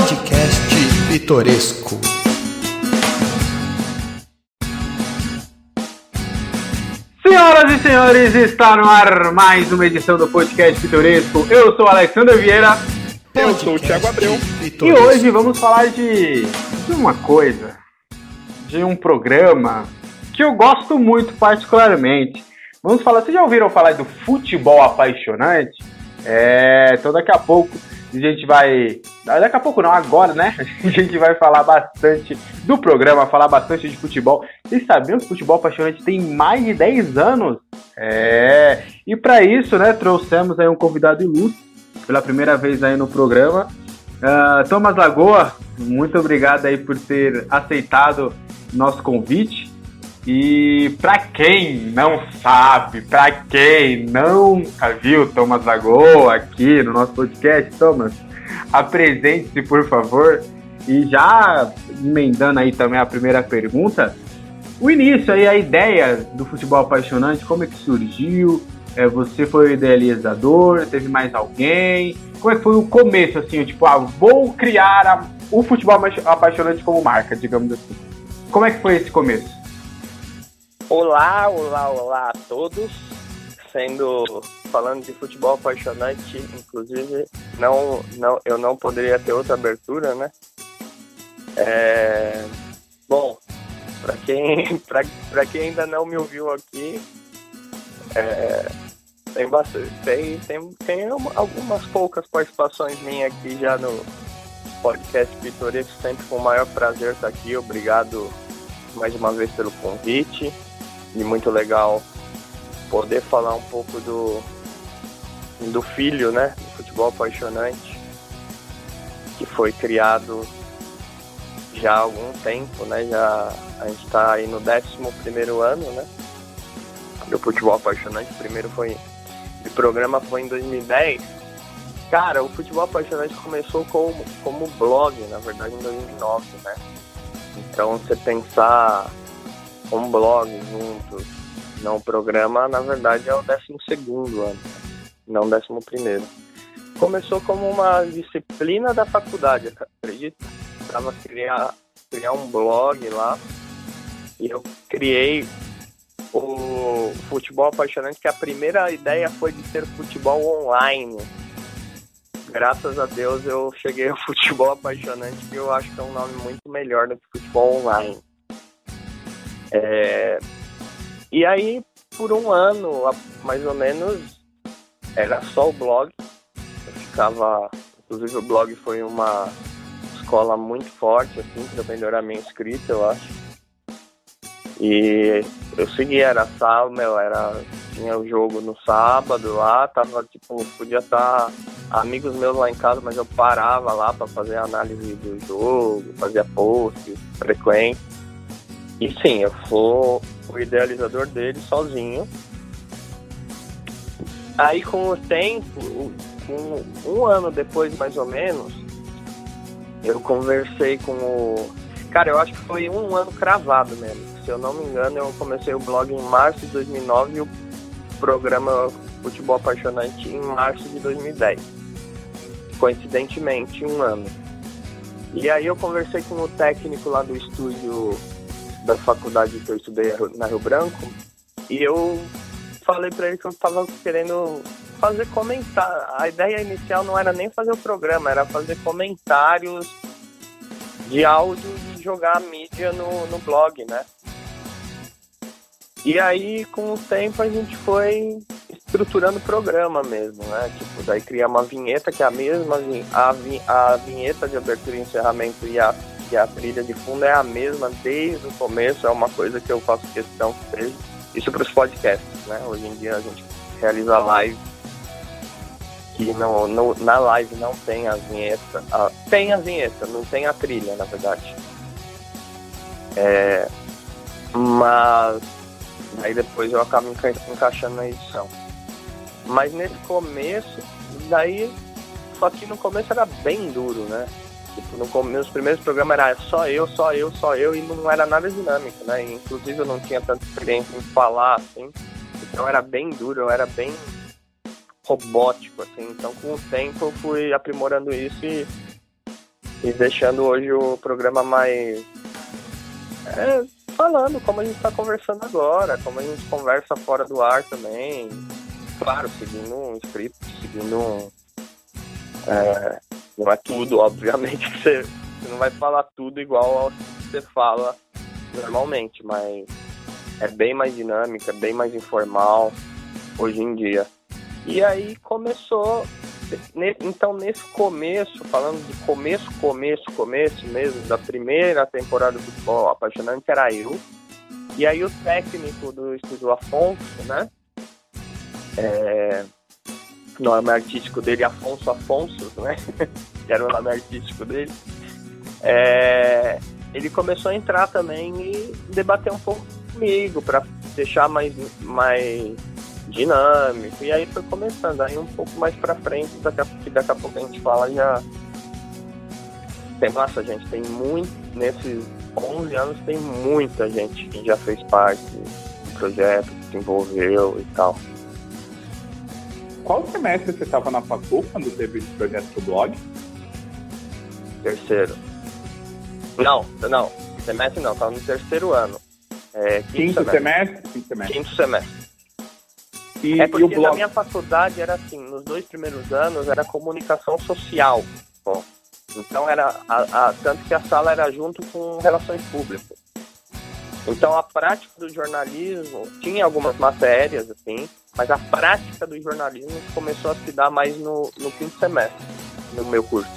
Podcast Pitoresco. Senhoras e senhores, está no ar mais uma edição do Podcast Pitoresco. Eu sou Alexandre Vieira. Eu sou o Thiago Abreu. E hoje vamos falar de, de uma coisa, de um programa que eu gosto muito particularmente. Vamos falar, vocês já ouviram falar do futebol apaixonante? É, então daqui a pouco a gente vai. Daqui a pouco não, agora, né? A gente vai falar bastante do programa, falar bastante de futebol. Vocês sabiam que o futebol apaixonante tem mais de 10 anos? É. E para isso, né, trouxemos aí um convidado ilustre, pela primeira vez aí no programa. Uh, Thomas Lagoa, muito obrigado aí por ter aceitado nosso convite. E para quem não sabe, para quem nunca viu Thomas Lagoa aqui no nosso podcast, Thomas, apresente-se por favor. E já emendando aí também a primeira pergunta, o início aí, a ideia do futebol apaixonante, como é que surgiu? É, você foi o idealizador? Teve mais alguém? Como é que foi o começo, assim, tipo, ah, vou criar a, o futebol apaixonante como marca, digamos assim. Como é que foi esse começo? Olá, olá, olá a todos. Sendo falando de futebol apaixonante, inclusive não, não, eu não poderia ter outra abertura, né? É, bom, para quem, para quem ainda não me ouviu aqui, é, tem bastante, tem, tem, tem algumas poucas participações minhas aqui já no podcast Pitoresco, sempre com o maior prazer estar aqui. Obrigado mais uma vez pelo convite e muito legal poder falar um pouco do, do filho, né? Do futebol apaixonante, que foi criado já há algum tempo, né? Já a gente está aí no 11 primeiro ano, né? Do futebol apaixonante. O primeiro foi. O programa foi em 2010. Cara, o futebol apaixonante começou como, como blog, na verdade, em 2009, né? Então, você pensar um blog juntos. Não, o programa, na verdade, é o 12 ano, não o 11. Começou como uma disciplina da faculdade, acredita? Estava criar, criar um blog lá e eu criei o Futebol Apaixonante, que a primeira ideia foi de ser futebol online. Graças a Deus eu cheguei ao Futebol Apaixonante, que eu acho que é um nome muito melhor do que futebol online. É, e aí, por um ano, mais ou menos, era só o blog. Eu ficava. Inclusive, o blog foi uma escola muito forte, assim, para melhorar minha escrita, eu acho. E eu seguia, era sábado, meu, era. Tinha o jogo no sábado lá, tava tipo, podia estar amigos meus lá em casa, mas eu parava lá para fazer análise do jogo, fazia posts frequentes. E sim, eu sou o idealizador dele sozinho. Aí com o tempo, com um ano depois mais ou menos, eu conversei com o. Cara, eu acho que foi um ano cravado mesmo. Se eu não me engano, eu comecei o blog em março de 2009 e o programa Futebol Apaixonante em março de 2010. Coincidentemente, um ano. E aí eu conversei com o técnico lá do estúdio da faculdade que eu estudei na Rio Branco e eu falei para ele que eu estava querendo fazer comentários. A ideia inicial não era nem fazer o programa, era fazer comentários de áudio e jogar a mídia no, no blog, né? E aí, com o tempo, a gente foi estruturando o programa mesmo, né? Tipo, daí criar uma vinheta que é a mesma, a, a vinheta de abertura e encerramento e a que a trilha de fundo é a mesma desde o começo, é uma coisa que eu faço questão que seja. Isso para os podcasts, né? Hoje em dia a gente realiza live que não, no, na live não tem as vinhetas. Ah, tem a vinheta, não tem a trilha, na verdade. É, mas aí depois eu acabo enca encaixando na edição. Mas nesse começo, daí, só que no começo era bem duro, né? Tipo, no, meus primeiros programas era só eu, só eu, só eu, e não era nada dinâmico, né? E, inclusive eu não tinha tanta experiência em falar, assim. Então era bem duro, eu era bem robótico, assim. Então com o tempo eu fui aprimorando isso e e deixando hoje o programa mais. É, falando como a gente está conversando agora, como a gente conversa fora do ar também. Claro, seguindo um script, seguindo um. É, não é tudo, obviamente, que você, você não vai falar tudo igual ao que você fala normalmente, mas é bem mais dinâmica, bem mais informal hoje em dia. E aí começou então, nesse começo, falando de começo, começo, começo mesmo, da primeira temporada do futebol apaixonante, era eu. E aí o técnico do estúdio Afonso, né? É, nome artístico dele, Afonso Afonso, né? que era o nome artístico dele. É, ele começou a entrar também e debater um pouco comigo para deixar mais, mais dinâmico. E aí foi começando. Aí um pouco mais pra frente, daqui a, que daqui a pouco a gente fala já. Tem massa, gente. Tem muito. Nesses 11 anos tem muita gente que já fez parte do projeto, que se envolveu e tal. Qual semestre você estava na facu quando teve esse projeto do blog? Terceiro. Não, não. Semestre não, estava no terceiro ano. É, quinto, quinto semestre. semestre. Quinto semestre. Quinto semestre. E, é porque e o blog... na minha faculdade era assim, nos dois primeiros anos era comunicação social. Bom, então era a, a, tanto que a sala era junto com relações públicas. Então a prática do jornalismo tinha algumas matérias assim, mas a prática do jornalismo começou a se dar mais no, no quinto semestre no meu curso.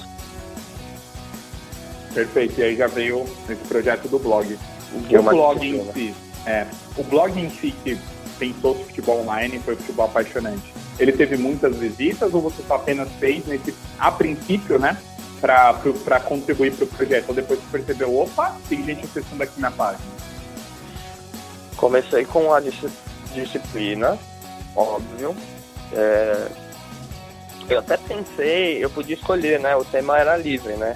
Perfeito. E aí já veio esse projeto do blog. O blog em si, é, o blog em si que pensou que futebol online foi futebol apaixonante? Ele teve muitas visitas ou você só apenas fez nesse, a princípio, né? Para contribuir para o projeto? Ou depois você percebeu, opa, tem gente acessando aqui na página? Comecei com a disciplina, óbvio. É... Eu até pensei, eu podia escolher, né? O tema era livre, né?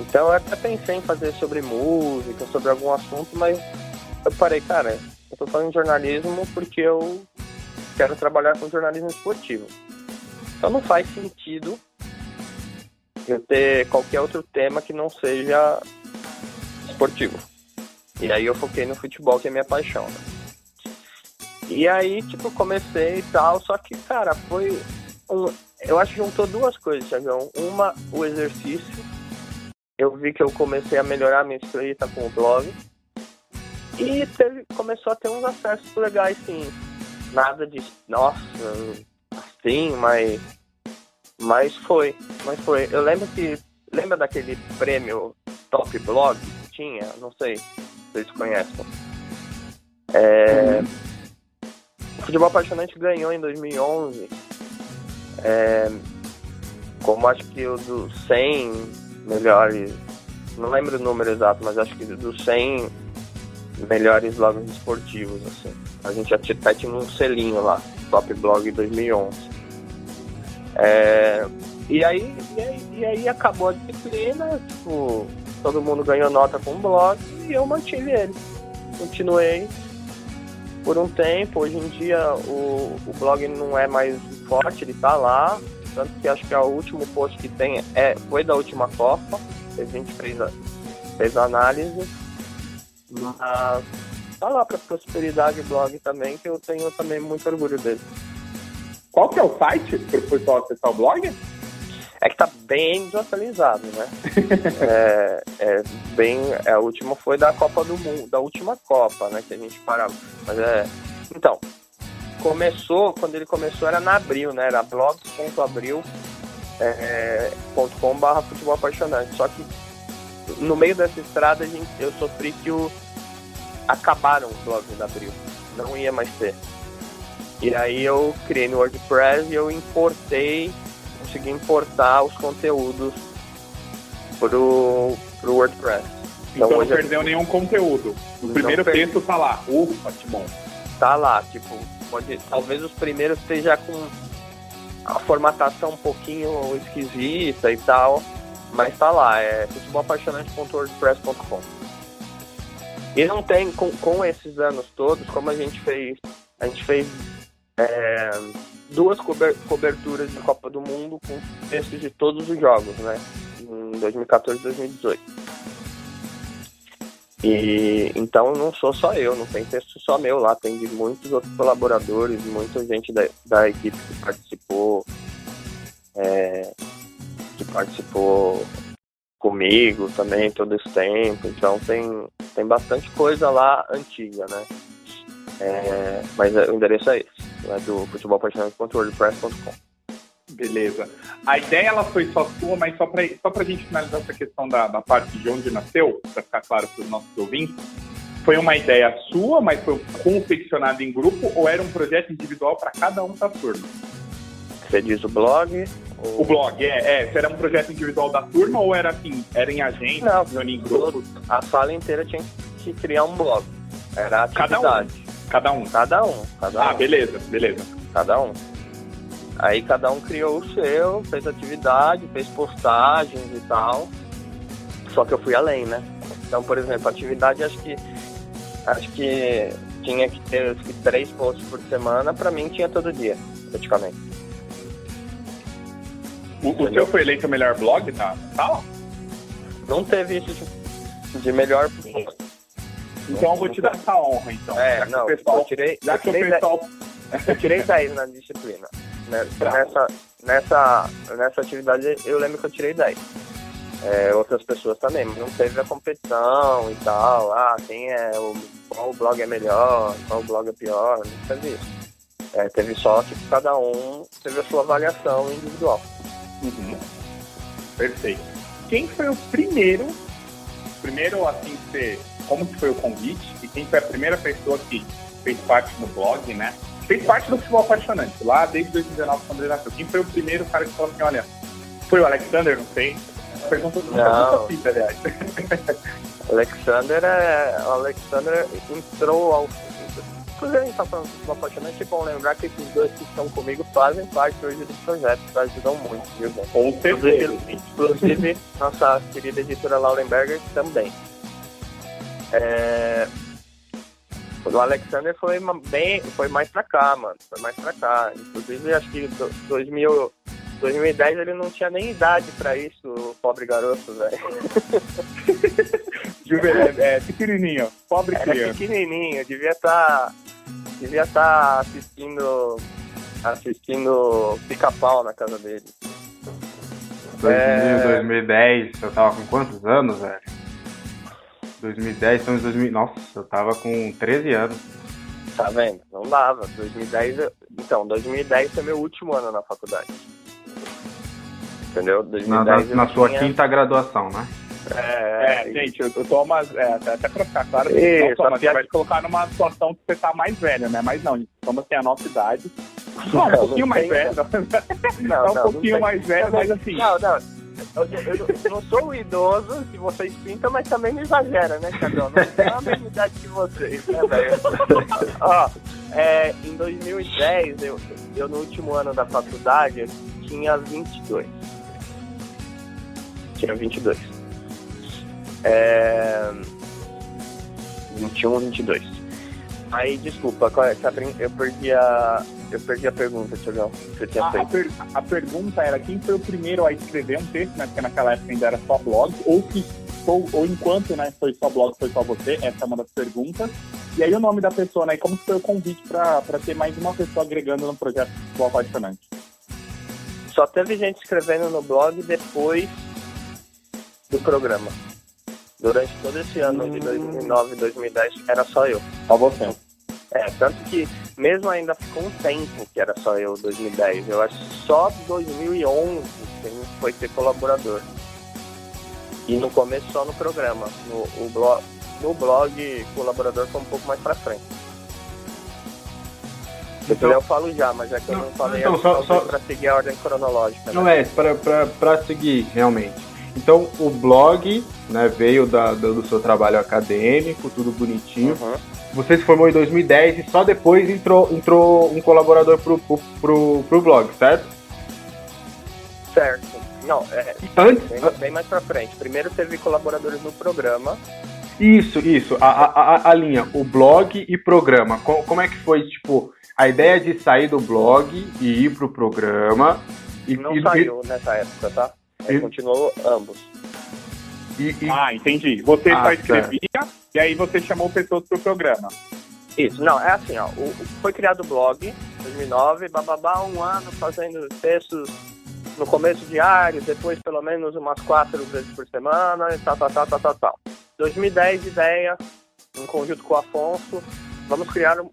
Então eu até pensei em fazer sobre música, sobre algum assunto, mas eu parei, cara, eu tô fazendo jornalismo porque eu quero trabalhar com jornalismo esportivo. Então não faz sentido eu ter qualquer outro tema que não seja esportivo. E aí eu foquei no futebol, que é minha paixão. Né? E aí, tipo, comecei e tal, só que, cara, foi um, eu acho que juntou duas coisas, Thiagão. Uma, o exercício. Eu vi que eu comecei a melhorar minha escrita com o blog. E teve, começou a ter uns acessos legais, sim. Nada de, nossa, assim, mas. Mas foi. Mas foi. Eu lembro que. Lembra daquele prêmio Top Blog que tinha? Não sei se vocês conhecem. É, uhum. Futebol Apaixonante ganhou em 2011. É, como acho que o dos 100 melhores. Não lembro o número exato, mas acho que dos 100 melhores blogs esportivos, assim. A gente até tinha um selinho lá, Top Blog 2011. É, e, aí, e, aí, e aí acabou a disciplina, tipo, todo mundo ganhou nota com o blog e eu mantive ele. Continuei por um tempo, hoje em dia o, o blog não é mais forte, ele tá lá, tanto que acho que é o último post que tem é, foi da última Copa, a gente fez a, fez a análise mas tá lá para Prosperidade Blog também, que eu tenho também muito orgulho dele. Qual que é o site para o pessoal acessar o blog? É que tá bem desatualizado, né? é, é, bem. É, a última foi da Copa do Mundo, da última Copa, né? Que a gente parava. Mas é. Então, começou, quando ele começou era na abril, né? Era blogs.abril.com é, barra futebol apaixonante. Só que no meio dessa estrada gente, eu sofri que o, acabaram os blogs da Abril. Não ia mais ter. E aí eu criei no WordPress e eu importei, consegui importar os conteúdos pro, pro WordPress. Então, então não perdeu nenhum conteúdo. O primeiro texto tá lá. Ufa, que bom. Tá lá, tipo, pode, talvez os primeiros esteja com a formatação um pouquinho esquisita e tal, mas tá lá, é futebolapaixonante.wordpress.com. E não tem, com, com esses anos todos, como a gente fez, a gente fez é, duas coberturas de Copa do Mundo com textos de todos os jogos, né? Em 2014 e 2018. E então não sou só eu, não tem texto só meu lá, tem de muitos outros colaboradores, muita gente da, da equipe que participou, é, que participou comigo também todo esse tempo, então tem, tem bastante coisa lá antiga, né? É, mas o endereço é esse, é do futebolpaixonante.wordpress.com. Beleza. A ideia ela foi só sua, mas só para só a gente finalizar essa questão da, da parte de onde nasceu, para ficar claro para os nossos ouvintes, foi uma ideia sua, mas foi confeccionada em grupo ou era um projeto individual para cada um da turma? Você diz o blog? Ou... O blog, é, é. era um projeto individual da turma ou era assim, era em agência, Não, em grupo? A sala inteira tinha que criar um blog. Era atividade. Cada um? Cada um. Cada um. Cada ah, beleza, beleza. Cada um. Aí cada um criou o seu, fez atividade, fez postagens e tal. Só que eu fui além, né? Então, por exemplo, atividade acho que acho que tinha que ter que, três posts por semana, para mim tinha todo dia, praticamente. O, o seu foi eleito o melhor blog da sala? Não teve isso de, de melhor blog. Então eu vou te dar essa honra, então. É, não, pessoal, eu tirei, já eu tirei, pessoal... eu tirei 10 na disciplina. Né? Nessa, nessa, nessa atividade eu lembro que eu tirei 10. É, outras pessoas também, mas não teve a competição e tal. Ah, quem é o. Qual blog é melhor, qual blog é pior, não teve isso. É, teve só que cada um teve a sua avaliação individual. Uhum. Perfeito. Quem foi o primeiro, primeiro assim, ser, como que foi o convite e quem foi a primeira pessoa que fez parte do blog, né? fez parte do futebol apaixonante, lá desde 2019, quando ele nasceu. Quem foi o primeiro cara que falou assim, olha, foi o Alexander, não sei? Pergunta do não. Fita, aliás. Alexander, é, o Alexander entrou ao Inclusive, a gente tá falando futebol apaixonante, é bom lembrar que esses dois que estão comigo fazem parte hoje do projeto, ajudam muito, viu, bem? Com certeza. Inclusive, nossa querida editora Laurenberger também. É, o Alexander foi bem, foi mais pra cá, mano. Foi mais pra cá. Inclusive, acho que 2000, 2010 ele não tinha nem idade pra isso, o pobre garoto, velho. é, é, pequenininho, pobre Era criança. pequenininho, devia estar tá, devia tá assistindo assistindo pica-pau na casa dele. 2000, é... 2010, eu tava com quantos anos, velho? 2010, estamos em 2000. Nossa, eu tava com 13 anos. Tá vendo? Não dava. 2010. Então, 2010 foi meu último ano na faculdade. Entendeu? 2010 na, na, na sua tinha... quinta graduação, né? É, é gente, eu, eu tô umas. É, até, pra ficar claro, Isso, não, você vai te colocar numa situação que você tá mais velho, né? Mas não, somos assim, a nossa idade. Não, um pouquinho mais velho. Não, é um não, pouquinho mais velho, mas assim. Não, não. Eu, eu, eu, não sou o idoso que vocês pintam, mas também não exagera, né, Cadão? Não tenho a mesma idade que vocês, né, velho? Ó, é, em 2010, eu, eu no último ano da faculdade, eu tinha 22. Tinha 22. É, 21, 22. Aí, desculpa, é? eu perdi a, eu perdi a pergunta, Tiagão, a. A, per, a, pergunta era quem foi o primeiro a escrever um texto, né? Porque naquela época ainda era só blog, ou que ou, ou enquanto né, foi só blog, foi só você, essa é uma das perguntas. E aí o nome da pessoa, né? E como foi o convite para ter mais uma pessoa agregando no projeto Futebol Apaixonante? Só teve gente escrevendo no blog depois do programa. Durante todo esse ano hum. de 2009 e 2010 era só eu. Só você. É, tanto que mesmo ainda ficou um tempo que era só eu, 2010. Eu acho só 2011 que a gente foi ter colaborador. E no começo só no programa. No, blog, no blog, colaborador foi um pouco mais pra frente. Se então, eu falo já, mas é que eu não, não falei então, só, só para seguir a ordem cronológica. Não né? é, para seguir realmente. Então o blog né, veio da, do seu trabalho acadêmico, tudo bonitinho. Uhum. Você se formou em 2010 e só depois entrou, entrou um colaborador pro, pro, pro, pro blog, certo? Certo. Não, é, Antes, bem, bem, mais pra frente. Primeiro teve colaboradores no programa. Isso, isso. A, a, a linha, o blog e programa. Como, como é que foi, tipo, a ideia de sair do blog e ir pro programa? E, Não e, saiu nessa época, tá? E... Continuou ambos. E, e... Ah, entendi. Você ah, só escrevia tá. e aí você chamou pessoas pro programa. Isso, não, é assim, ó. O, foi criado o blog 2009, bababá, um ano fazendo textos no começo diário, depois pelo menos umas quatro vezes por semana, e tal, tal, tal, tal, tal, tal. 2010, ideia, em conjunto com o Afonso, vamos criar um.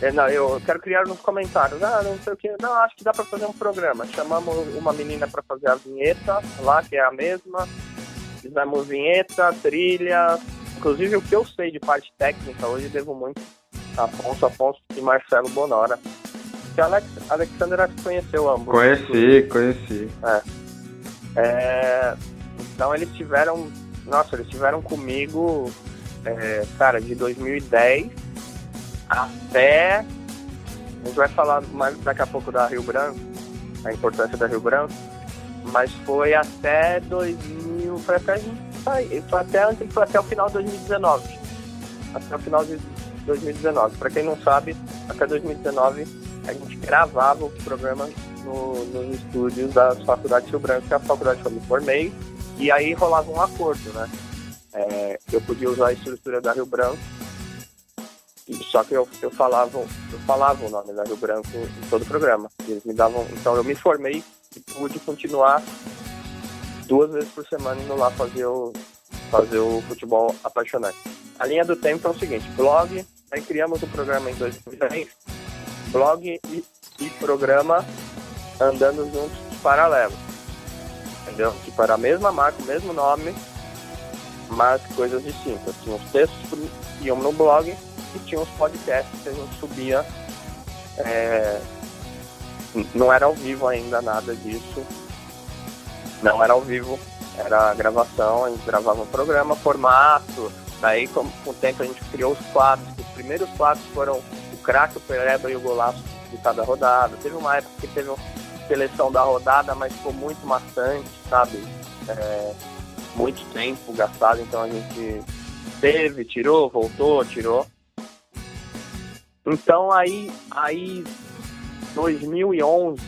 É, não, eu quero criar nos comentários. Ah, não sei o que. Não, acho que dá para fazer um programa. Chamamos uma menina para fazer a vinheta lá, que é a mesma. Fizemos vinheta, trilha. Inclusive, o que eu sei de parte técnica hoje devo muito a Afonso Afonso e Marcelo Bonora que Alex, Alexander acho que conheceu ambos. Conheci, conheci. É. é. Então eles tiveram. Nossa, eles tiveram comigo, é, cara, de 2010 até. A gente vai falar mais daqui a pouco da Rio Branco, a importância da Rio Branco, mas foi até 2000, foi até, foi até, foi até o final de 2019. Até o final de 2019. Para quem não sabe, até 2019 a gente gravava o programa no, nos estúdios da Faculdade Rio Branco, que é a faculdade que eu me formei, e aí rolava um acordo, né? É, eu podia usar a estrutura da Rio Branco, só que eu, eu, falava, eu falava o nome da Rio Branco em todo o programa. Eles me davam, então eu me formei e pude continuar duas vezes por semana indo lá fazer o, fazer o futebol apaixonante. A linha do tempo é o seguinte, blog, aí criamos o programa em 2010, blog e, e programa andando juntos paralelos. Entendeu? Tipo, era a mesma marca, o mesmo nome, mas coisas distintas. Tinha os textos que iam no blog e tinha os podcasts que a gente subia. É... Não era ao vivo ainda nada disso. Não era ao vivo, era gravação, a gente gravava um programa, formato. Daí, com, com o tempo, a gente criou os quadros. Os primeiros quadros foram craque, o Pereba e o golaço de cada rodada. Teve uma época que teve seleção da rodada, mas ficou muito maçante, sabe? É, muito tempo gastado, então a gente teve, tirou, voltou, tirou. Então aí, aí 2011,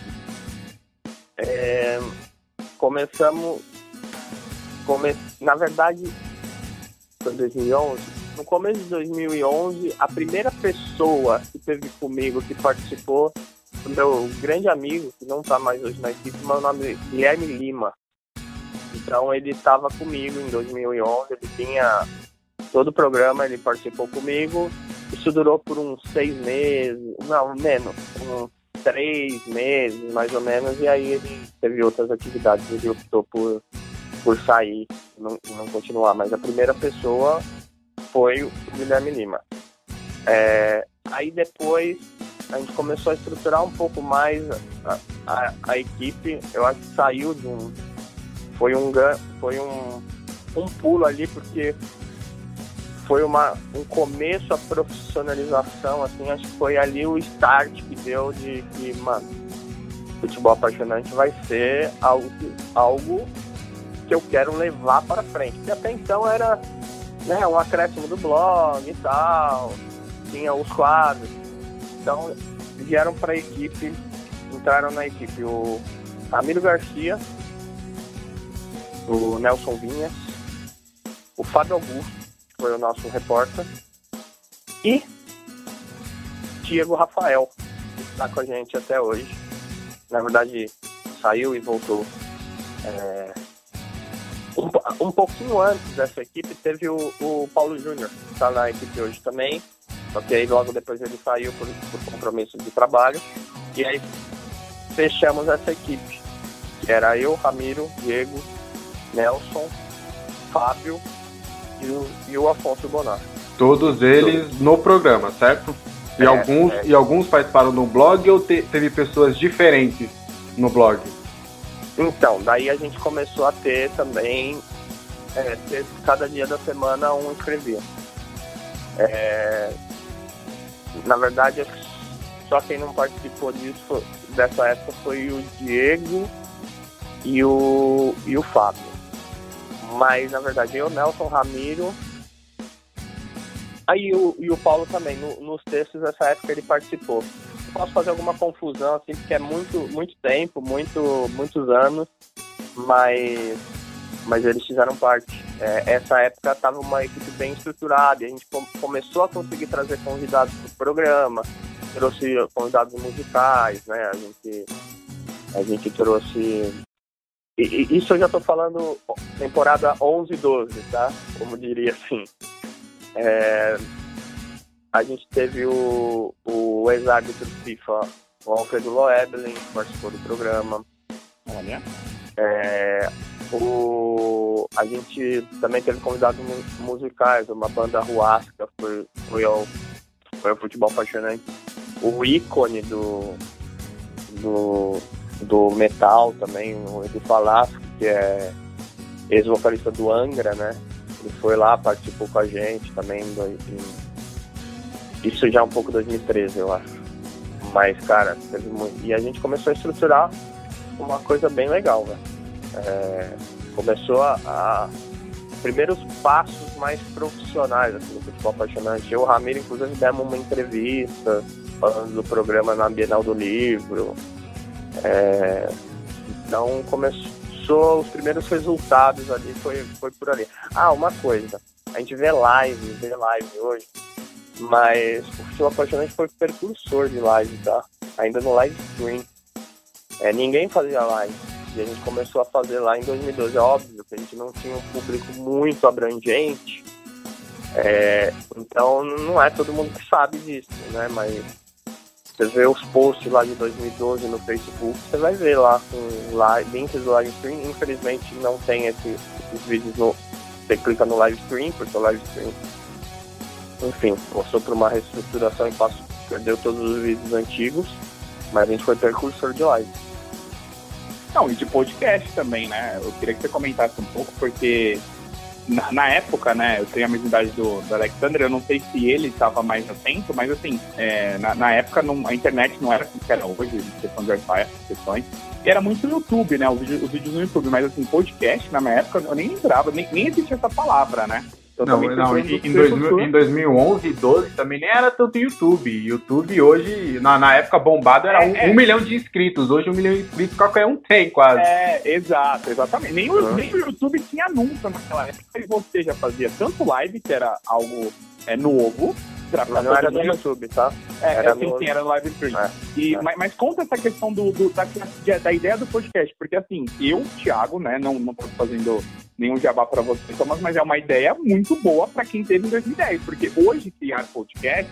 é, começamos, come, na verdade, foi 2011, no começo de 2011, a primeira pessoa que teve comigo, que participou, o meu grande amigo, que não está mais hoje na equipe, meu nome é Guilherme Lima. Então ele estava comigo em 2011, ele tinha todo o programa, ele participou comigo. Isso durou por uns seis meses, não, menos, uns três meses mais ou menos, e aí ele teve outras atividades, ele optou por, por sair não, não continuar. Mas a primeira pessoa foi o Guilherme Lima. É, aí depois a gente começou a estruturar um pouco mais a, a, a, equipe. Eu acho que saiu de um. Foi um, foi um, um pulo ali, porque foi uma, um começo a profissionalização, assim, acho que foi ali o start que deu de que, mano, futebol apaixonante vai ser algo, algo que eu quero levar para frente. Porque até então era né, um acréscimo do blog e tal, tinha os quadros. Então vieram para a equipe, entraram na equipe o Ramiro Garcia, o Nelson Vinhas, o Fábio Augusto, que foi o nosso repórter, e Diego Rafael, que está com a gente até hoje. Na verdade, saiu e voltou é, um, um pouquinho antes dessa equipe teve o, o Paulo Júnior, que está na equipe hoje também. Só que aí logo depois ele saiu por, por compromisso de trabalho. E aí fechamos essa equipe. Que era eu, Ramiro, Diego, Nelson, Fábio e o, e o Afonso Bonar. Todos eles Todos. no programa, certo? E, é, alguns, é. e alguns participaram no blog ou te, teve pessoas diferentes no blog? Então, daí a gente começou a ter também, é, ter, cada dia da semana um escrevia. É, na verdade, só quem não participou disso, dessa época, foi o Diego e o, e o Fábio. Mas, na verdade, eu, Nelson Ramiro, aí o, e o Paulo também, no, nos textos dessa época ele participou posso fazer alguma confusão, assim, porque é muito, muito tempo, muito, muitos anos, mas, mas eles fizeram parte. é, essa época estava uma equipe bem estruturada e a gente começou a conseguir trazer convidados para o programa, trouxe convidados musicais, né? A gente, a gente trouxe. E, isso eu já estou falando temporada 11 12, tá? Como diria assim. É, a gente teve o, o ex-árbitro FIFA, o Alfredo Loebelin, que participou do programa. Olha. É, o, a gente também teve convidados musicais, uma banda Ruasca foi, foi, ao, foi ao futebol apaixonante. O ícone do, do, do metal também, o Edu Falasco, que é ex-vocalista do Angra, né? Ele foi lá, participou com a gente também. Em, isso já é um pouco 2013, eu acho. Mas, cara, teve muito. E a gente começou a estruturar uma coisa bem legal, velho. É, começou a, a, primeiros passos mais profissionais assim, do futebol apaixonante. Eu e o Ramiro, inclusive, demos uma entrevista falando do programa na Bienal do Livro. É, então começou os primeiros resultados ali, foi, foi por ali. Ah, uma coisa, a gente vê live, vê live hoje, mas o futebol apaixonante foi precursor de live, tá? Ainda no live stream. É, ninguém fazia live. E a gente começou a fazer lá em 2012. É óbvio que a gente não tinha um público muito abrangente. É, então não é todo mundo que sabe disso, né? Mas você vê os posts lá de 2012 no Facebook, você vai ver lá com live, links do live stream. Infelizmente não tem esse, esses vídeos no. Você clica no live stream, porque o live stream, enfim, passou por uma reestruturação e passou, perdeu todos os vídeos antigos, mas a gente foi precursor de live. Não, e de podcast também, né? Eu queria que você comentasse um pouco, porque na, na época, né, eu tenho a mesma idade do, do Alexander, eu não sei se ele estava mais atento, mas assim, é, na, na, época não, a internet não era como era hoje, questão de Wi-Fi, essas questões. E era muito no YouTube, né? Os vídeos, os vídeos no YouTube, mas assim, podcast, na minha época, eu nem lembrava, nem, nem existia essa palavra, né? Não, não em, em, 2000, em 2011 e 12 também nem era tanto YouTube. YouTube hoje, na, na época bombado, era é, um, é. um, milhão de inscritos. Hoje um milhão de inscritos qualquer um tem quase. É, exato, exatamente. Nem, o, nem o YouTube tinha anúncio naquela época. E você já fazia tanto live, que era algo é, novo, não era no YouTube, tá? É, era sim, no... sim, era no live stream. É, e, é. Mas, mas, conta essa questão do, do da, da, ideia do podcast, porque assim, eu, Thiago, né, não, não tô fazendo nenhum jabá para você, Thomas, mas é uma ideia muito boa para quem teve em 2010, porque hoje criar podcast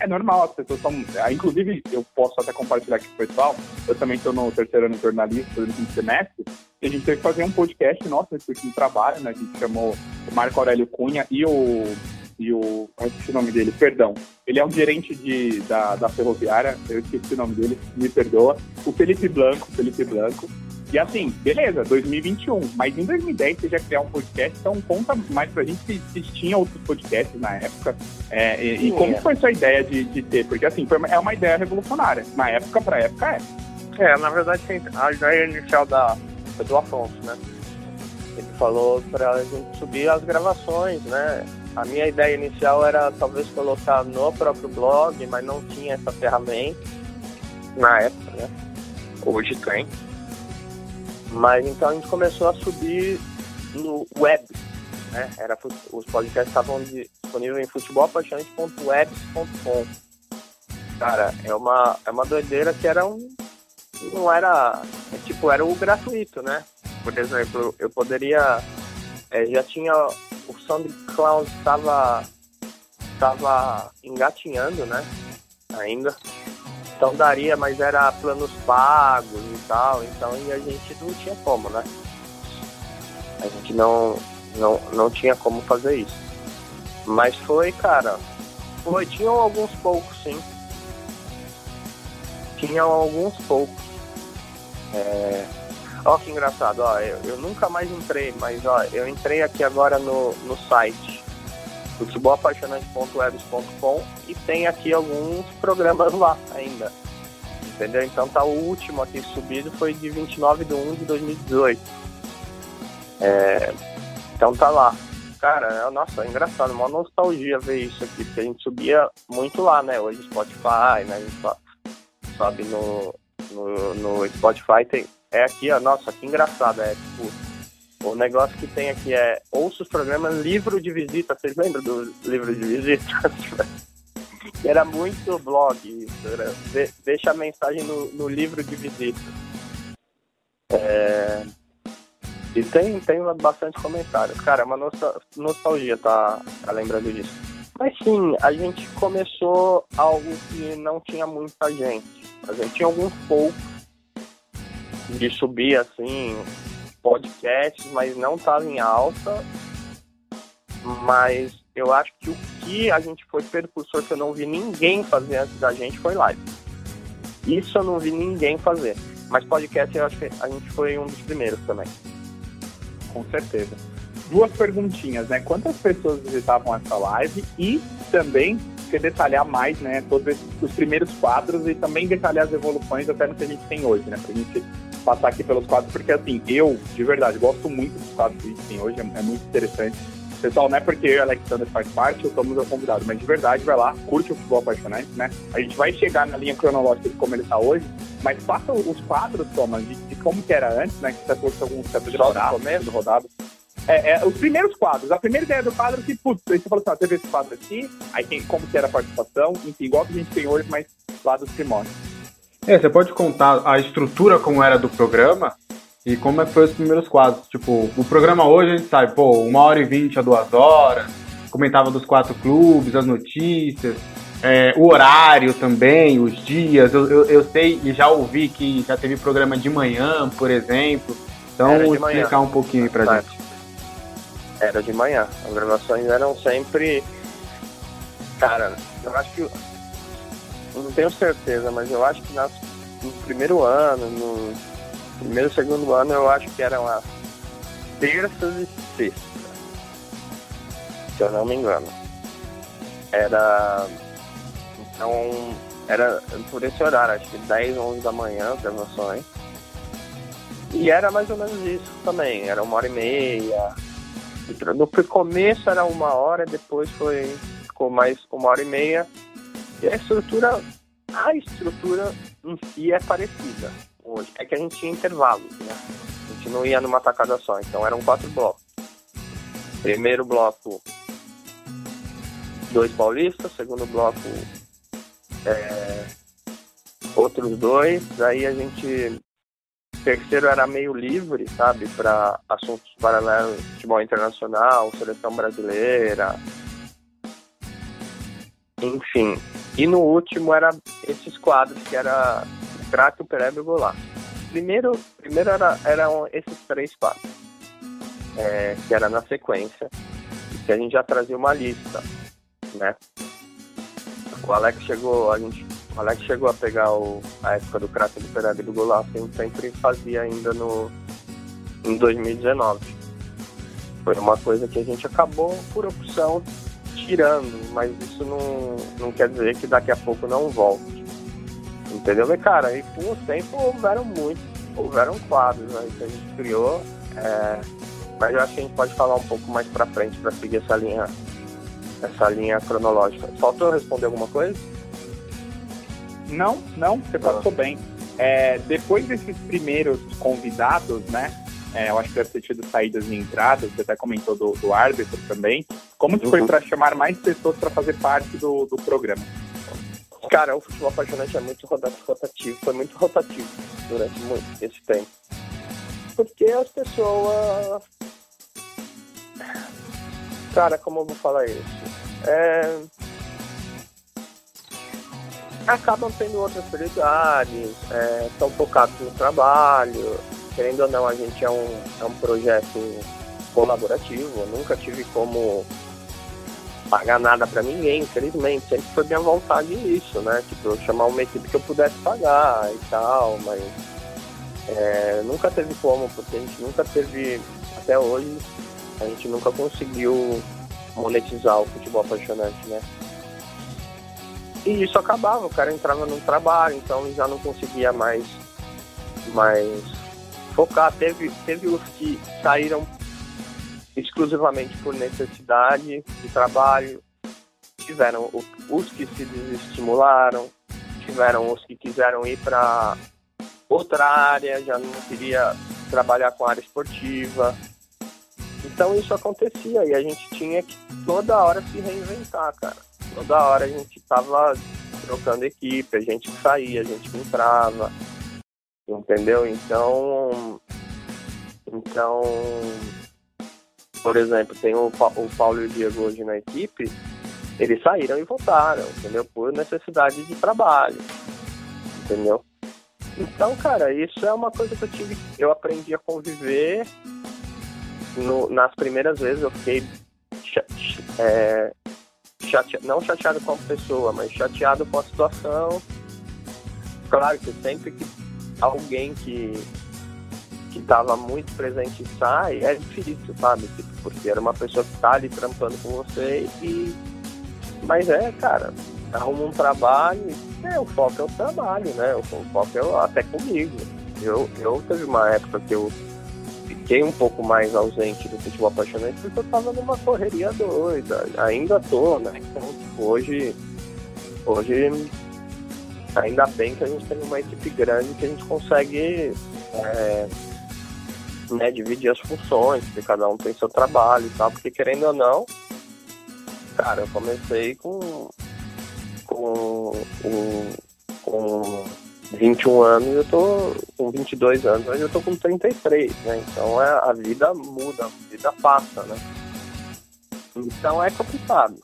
é normal, as pessoas estão. Ah, inclusive, eu posso até compartilhar aqui com o pessoal, eu também estou no terceiro ano de jornalismo, fazendo um semestre, e a gente teve que fazer um podcast, esse último trabalho, né? A gente chamou o Marco Aurélio Cunha e o e o. Eu esqueci o nome dele, perdão. Ele é um gerente de, da, da ferroviária, eu esqueci o nome dele, me perdoa. O Felipe Blanco, Felipe Blanco. E assim, beleza, 2021. Mas em 2010 você já criar um podcast, então conta mais pra gente se, se tinha outros podcasts na época. É, e, e, como foi sua ideia de, de ter? Porque assim, foi, é uma ideia revolucionária. Na época, pra época é. É, na verdade a ideia inicial da, do Afonso, né? Ele falou pra gente subir as gravações, né? A minha ideia inicial era talvez colocar no próprio blog, mas não tinha essa ferramenta na época, né? Hoje tem. Mas então a gente começou a subir no web, né? Era, os podcasts estavam disponíveis em futebolapaixonante.webs.com. Cara, é uma, é uma doideira que era um. Não era. É, tipo, era o gratuito, né? Por exemplo, eu poderia. É, já tinha o SoundCloud estava estava engatinhando, né? Ainda. Então daria, mas era planos pagos e tal, então e a gente não tinha como, né? A gente não, não, não tinha como fazer isso. Mas foi, cara, foi, tinham alguns poucos sim. Tinham alguns poucos. É, Ó que engraçado, ó, eu, eu, nunca mais entrei, mas ó, eu entrei aqui agora no, no site futebolapaixonante.webs.com e tem aqui alguns programas lá ainda. Entendeu? Então tá o último aqui subido foi de 29 de 1 de 2018. É, então tá lá. Cara, é, nossa, é engraçado, uma nostalgia ver isso aqui, porque a gente subia muito lá, né? Hoje Spotify, né? A gente sobe no, no, no Spotify, tem, é aqui, ó, nossa, que engraçado, é tipo, O negócio que tem aqui é ouça os programas livro de visita. Vocês lembram do livro de visita? era muito blog isso. Era, de, deixa a mensagem no, no livro de visita. É, e tem, tem bastante comentário. Cara, é uma nostalgia tá, tá lembrando disso. Mas sim, a gente começou algo que não tinha muita gente. A gente tinha alguns poucos de subir assim, podcasts, mas não estava em alta. Mas eu acho que o que a gente foi percursor que eu não vi ninguém fazer antes da gente foi live. Isso eu não vi ninguém fazer. Mas podcast eu acho que a gente foi um dos primeiros também. Com certeza. Duas perguntinhas, né? Quantas pessoas visitavam essa live e também quer detalhar mais, né, todos os primeiros quadros e também detalhar as evoluções até no que a gente tem hoje, né, pra gente passar aqui pelos quadros, porque assim, eu, de verdade, gosto muito dos quadros que a gente tem hoje, é, é muito interessante. Pessoal, não é porque eu e o Alexander faz parte, eu somos o convidado, mas de verdade, vai lá, curte o futebol apaixonante, né? A gente vai chegar na linha cronológica de como ele está hoje, mas faça os quadros, Thomas, de, de como que era antes, né? Que você trouxe alguns capítulos rodado, rodado. É, é, os primeiros quadros. A primeira ideia do quadro é que, putz, aí você falou assim, ó, teve esse quadro aqui, aí tem como que era a participação, enfim, igual que a gente tem hoje, mas lá dos primórdios. É, você pode contar a estrutura como era do programa e como é foi os primeiros quadros. Tipo, o programa hoje a gente sabe, pô, uma hora e vinte a duas horas, comentava dos quatro clubes, as notícias, é, o horário também, os dias. Eu, eu, eu, sei e já ouvi que já teve programa de manhã, por exemplo. Então, explicar um pouquinho pra tá. gente. Era de manhã. As gravações eram sempre. Cara, eu acho que não tenho certeza, mas eu acho que nas, no primeiro ano, no primeiro segundo ano, eu acho que eram as terças e sextas. Se eu não me engano. Era. Então, era por esse horário, acho que 10, 11 da manhã, as gravações. E era mais ou menos isso também, era uma hora e meia. No começo era uma hora, depois foi ficou mais uma hora e meia. E a estrutura, a estrutura em si é parecida hoje. É que a gente tinha intervalos, né? A gente não ia numa tacada só, então eram quatro blocos. Primeiro bloco, dois paulistas, segundo bloco, é, outros dois, daí a gente terceiro era meio livre, sabe, para assuntos paralelos, futebol internacional, seleção brasileira, enfim. E no último era esses quadros, que era o craque, o Pereira e o Goulart. Primeiro, primeiro era, eram esses três quadros, é, que era na sequência, que a gente já trazia uma lista, né? O Alex chegou, a gente, o Alex chegou a pegar o, a época do craque do Pereira e do Goulart, a gente sempre fazia ainda no, em 2019. Foi uma coisa que a gente acabou, por opção, tirando, mas isso não, não quer dizer que daqui a pouco não volte. Entendeu? E, cara, e com o tempo houveram muitos, houveram quadros aí que a gente criou, é, mas eu acho que a gente pode falar um pouco mais pra frente para seguir essa linha, essa linha cronológica. Faltou responder alguma coisa? Não, não, você passou ah. bem. É, depois desses primeiros convidados, né? É, eu acho que deve ter tido saídas e entradas, você até comentou do, do árbitro também. Como que uhum. foi para chamar mais pessoas para fazer parte do, do programa? Cara, o futebol apaixonante é muito rotativo, foi muito rotativo durante muito esse tempo. Porque as pessoas. Cara, como eu vou falar isso? É... Acabam tendo outras prioridades, estão é, focados no trabalho, querendo ou não, a gente é um, é um projeto colaborativo. Eu nunca tive como pagar nada para ninguém, infelizmente. Sempre foi minha vontade isso, né? Tipo, chamar uma equipe que eu pudesse pagar e tal, mas é, nunca teve como, porque a gente nunca teve, até hoje, a gente nunca conseguiu monetizar o futebol apaixonante, né? E isso acabava, o cara entrava no trabalho, então já não conseguia mais, mais focar. Teve, teve os que saíram exclusivamente por necessidade de trabalho, tiveram os que se desestimularam, tiveram os que quiseram ir para outra área, já não queria trabalhar com área esportiva. Então isso acontecia e a gente tinha que toda hora se reinventar, cara. Toda hora a gente tava trocando equipe, a gente saía, a gente entrava, entendeu? Então, então, por exemplo, tem o, o Paulo e o Diego hoje na equipe, eles saíram e voltaram, entendeu? Por necessidade de trabalho, entendeu? Então, cara, isso é uma coisa que eu tive, eu aprendi a conviver. No, nas primeiras vezes eu fiquei é, não chateado com a pessoa, mas chateado com a situação. Claro que sempre que alguém que que estava muito presente sai, é difícil, sabe? Tipo, porque era uma pessoa que tá ali trampando com você e mas é, cara, arruma um trabalho e é, o foco é o trabalho, né? O, o foco é até comigo. Eu, eu teve uma época que eu fiquei um pouco mais ausente do futebol apaixonante porque eu tava numa correria doida. Ainda tô, né? Então, tipo, hoje, hoje ainda bem que a gente tem uma equipe grande que a gente consegue é, né, dividir as funções, que cada um tem seu trabalho e tal, porque querendo ou não, cara, eu comecei com com, com, com 21 anos, eu tô com 22 anos, mas eu tô com 33, né? Então é, a vida muda, a vida passa, né? Então é complicado.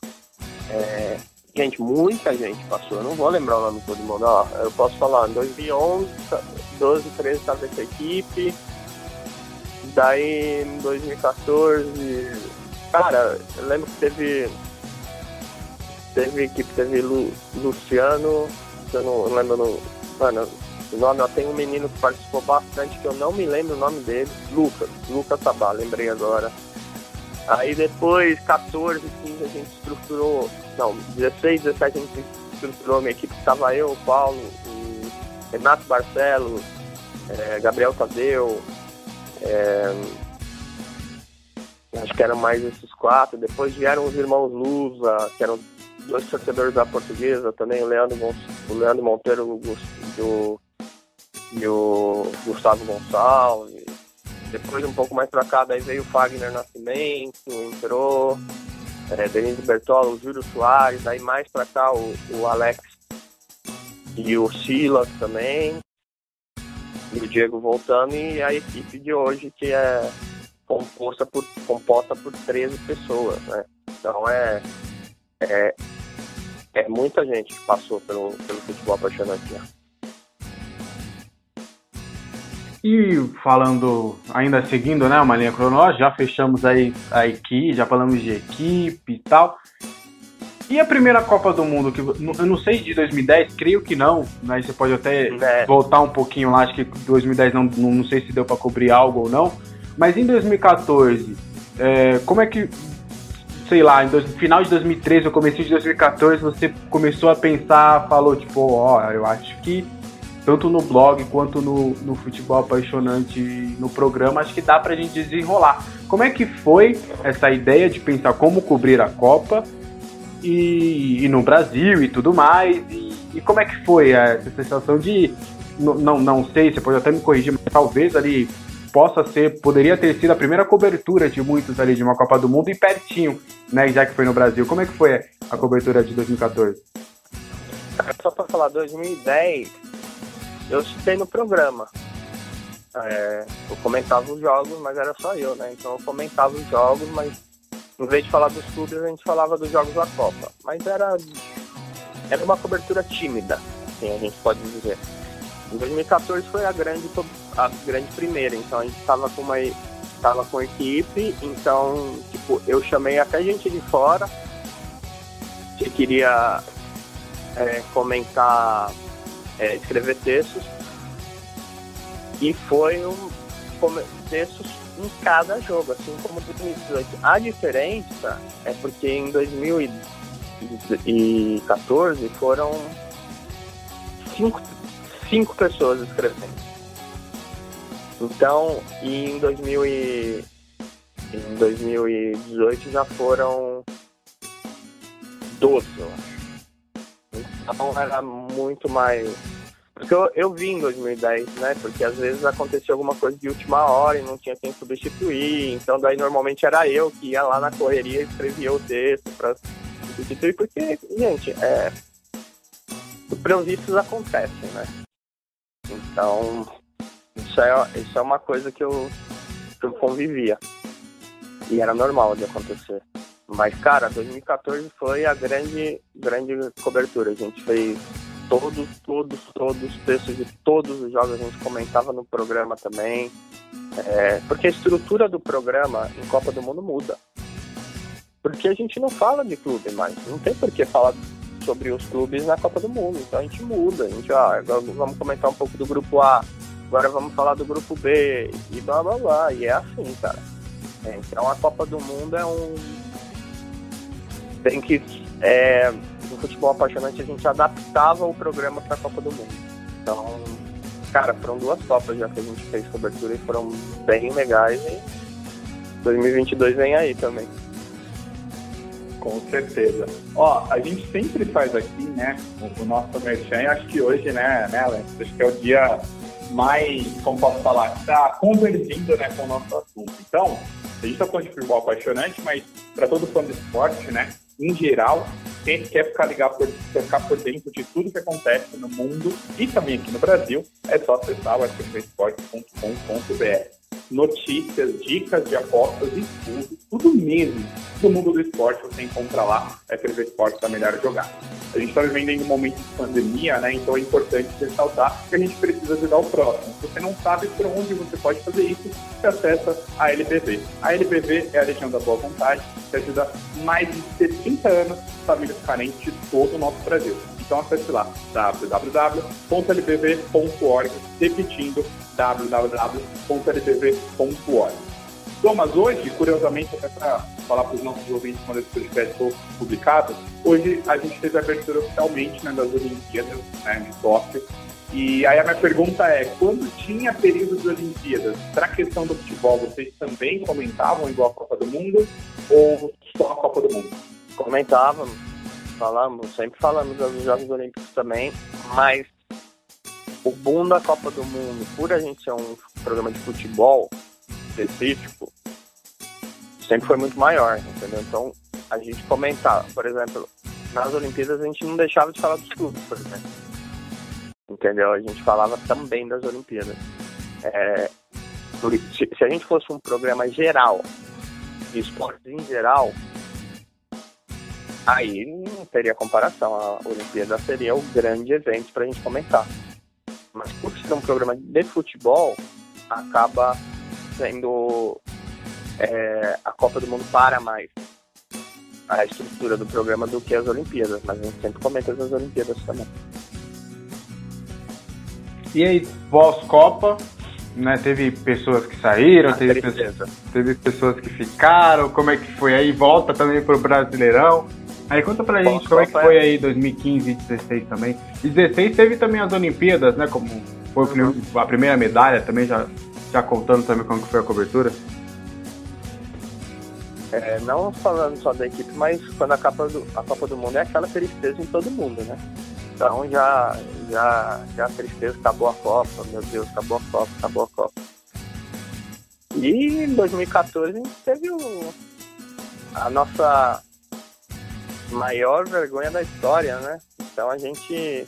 É, gente, muita gente passou, eu não vou lembrar o nome todo mundo, ó, eu posso falar, em 2011, 12, 13 estava essa equipe, daí em 2014, cara, eu lembro que teve teve equipe, teve Lu, Luciano, eu não lembro no, mano, o nome, ó, tem um menino que participou bastante que eu não me lembro o nome dele, Lucas, Lucas Sabá, lembrei agora. Aí depois, 14, 15, a gente estruturou, não, 16, 17 a gente estruturou minha equipe, estava eu, o Paulo, o Renato Barcelos, é, Gabriel Tadeu, é, acho que eram mais esses quatro. Depois vieram os irmãos Lusa, que eram dois torcedores da portuguesa também, o Leandro, o Leandro Monteiro o, e o Gustavo Gonçalves. Depois, um pouco mais pra cá, daí veio o Fagner Nascimento, entrou, é, Denise Bertola, o Júlio Soares, aí mais pra cá o, o Alex e o Silas também, e o Diego voltando, e a equipe de hoje que é composta por, composta por 13 pessoas, né? Então é, é, é muita gente que passou pelo, pelo futebol apaixonante. E falando, ainda seguindo né, uma linha cronológica, já fechamos aí a equipe, já falamos de equipe e tal. E a primeira Copa do Mundo, que eu não sei de 2010, creio que não, mas você pode até é. voltar um pouquinho lá, acho que 2010 não, não, não sei se deu para cobrir algo ou não. Mas em 2014, é, como é que sei lá, em dois, final de 2013 ou começo de 2014, você começou a pensar, falou tipo, ó, oh, eu acho que tanto no blog quanto no, no futebol apaixonante no programa, acho que dá pra gente desenrolar. Como é que foi essa ideia de pensar como cobrir a Copa e, e no Brasil e tudo mais? E, e, como é que foi essa sensação de, não, não sei, você pode até me corrigir, mas talvez ali possa ser, poderia ter sido a primeira cobertura de muitos ali de uma Copa do Mundo e pertinho, né, já que foi no Brasil. Como é que foi a cobertura de 2014? Só para falar, 2010, eu citei no programa. É, eu comentava os jogos, mas era só eu, né? Então eu comentava os jogos, mas em vez de falar dos clubes, a gente falava dos jogos da Copa. Mas era, era uma cobertura tímida, assim a gente pode dizer. Em 2014 foi a grande, a grande primeira, então a gente estava com uma tava com equipe, então tipo, eu chamei até gente de fora que queria é, comentar, é, escrever textos e foi um textos em cada jogo, assim como 2018. A diferença é porque em 2014 foram cinco cinco pessoas escrevendo. Então, e em, 2000 e, em 2018 já foram 12, eu acho. Então era muito mais. Porque eu, eu vi em 2010, né? Porque às vezes acontecia alguma coisa de última hora e não tinha quem substituir. Então daí normalmente era eu que ia lá na correria e escrevia o texto para substituir. Porque, gente, é, imprevistos acontecem, né? Então, isso é, isso é uma coisa que eu, que eu convivia. E era normal de acontecer. Mas, cara, 2014 foi a grande, grande cobertura. A gente fez todos, todos, todos os textos de todos os jogos, a gente comentava no programa também. É, porque a estrutura do programa em Copa do Mundo muda. Porque a gente não fala de clube mais. Não tem por que falar sobre os clubes na Copa do Mundo. Então a gente muda. A gente, ah, vamos comentar um pouco do grupo A, agora vamos falar do grupo B e blá blá blá. E é assim, cara. É, então a Copa do Mundo é um. Tem que. É, no futebol apaixonante a gente adaptava o programa para a Copa do Mundo. Então, cara, foram duas Copas já que a gente fez cobertura e foram bem legais. E 2022 vem aí também. Com certeza. Ó, a gente sempre faz aqui, né, o, nosso merchan, acho que hoje, né, né, acho que é o dia mais, como posso falar, que está convergindo, né, com o nosso assunto. Então, a gente está falando de futebol apaixonante, mas para todo fã de esporte, né, em geral, quer ficar ligado por, quer ficar por dentro de tudo que acontece no mundo e também aqui no Brasil, é só acessar o rtvesporte.com.br notícias, dicas de apostas e tudo, tudo mesmo do mundo do esporte você encontra lá, é FV Esporte da Melhor Jogar. A gente está vivendo em um momento de pandemia, né? Então é importante ressaltar que a gente precisa ajudar o próximo. Se você não sabe por onde você pode fazer isso, você acessa a LBV. A LBV é a Legião da Boa Vontade, que ajuda mais de 60 anos famílias carentes de todo o nosso Brasil. Então acesse lá www.lbv.org, repetindo www.lbv.org. Thomas, hoje, curiosamente, até para falar para os nossos ouvintes quando esse podcast for publicado, hoje a gente fez a abertura oficialmente né, das Olimpíadas né, de Tóquio. E aí a minha pergunta é, quando tinha período de Olimpíadas, para a questão do futebol, vocês também comentavam igual a Copa do Mundo ou só a Copa do Mundo? Comentávamos falamos, sempre falamos dos Jogos Olímpicos também, mas o boom da Copa do Mundo, por a gente ser um programa de futebol específico, sempre foi muito maior, entendeu? Então, a gente comentava, por exemplo, nas Olimpíadas a gente não deixava de falar dos clubes, por exemplo. Entendeu? A gente falava também das Olimpíadas. É, se, se a gente fosse um programa geral, de esportes em geral, aí não teria comparação. A Olimpíada seria o grande evento para a gente comentar. Mas por ser um programa de futebol, acaba sendo é, a Copa do Mundo para mais a estrutura do programa do que as Olimpíadas, mas a gente sempre comenta as Olimpíadas também. E aí, pós-Copa, né, teve pessoas que saíram, teve pessoas, teve pessoas que ficaram, como é que foi aí? Volta também pro Brasileirão. Aí conta pra gente como é que foi aí 2015 e 2016 também. E 16 teve também as Olimpíadas, né? Como foi a primeira medalha também, já, já contando também como que foi a cobertura. É, não falando só da equipe, mas quando a Copa do, a Copa do Mundo é aquela tristeza em todo mundo, né? Então já, já, já a tristeza, acabou a Copa, meu Deus, acabou a Copa, acabou a Copa. E em 2014 a gente teve o, a nossa maior vergonha da história, né? Então a gente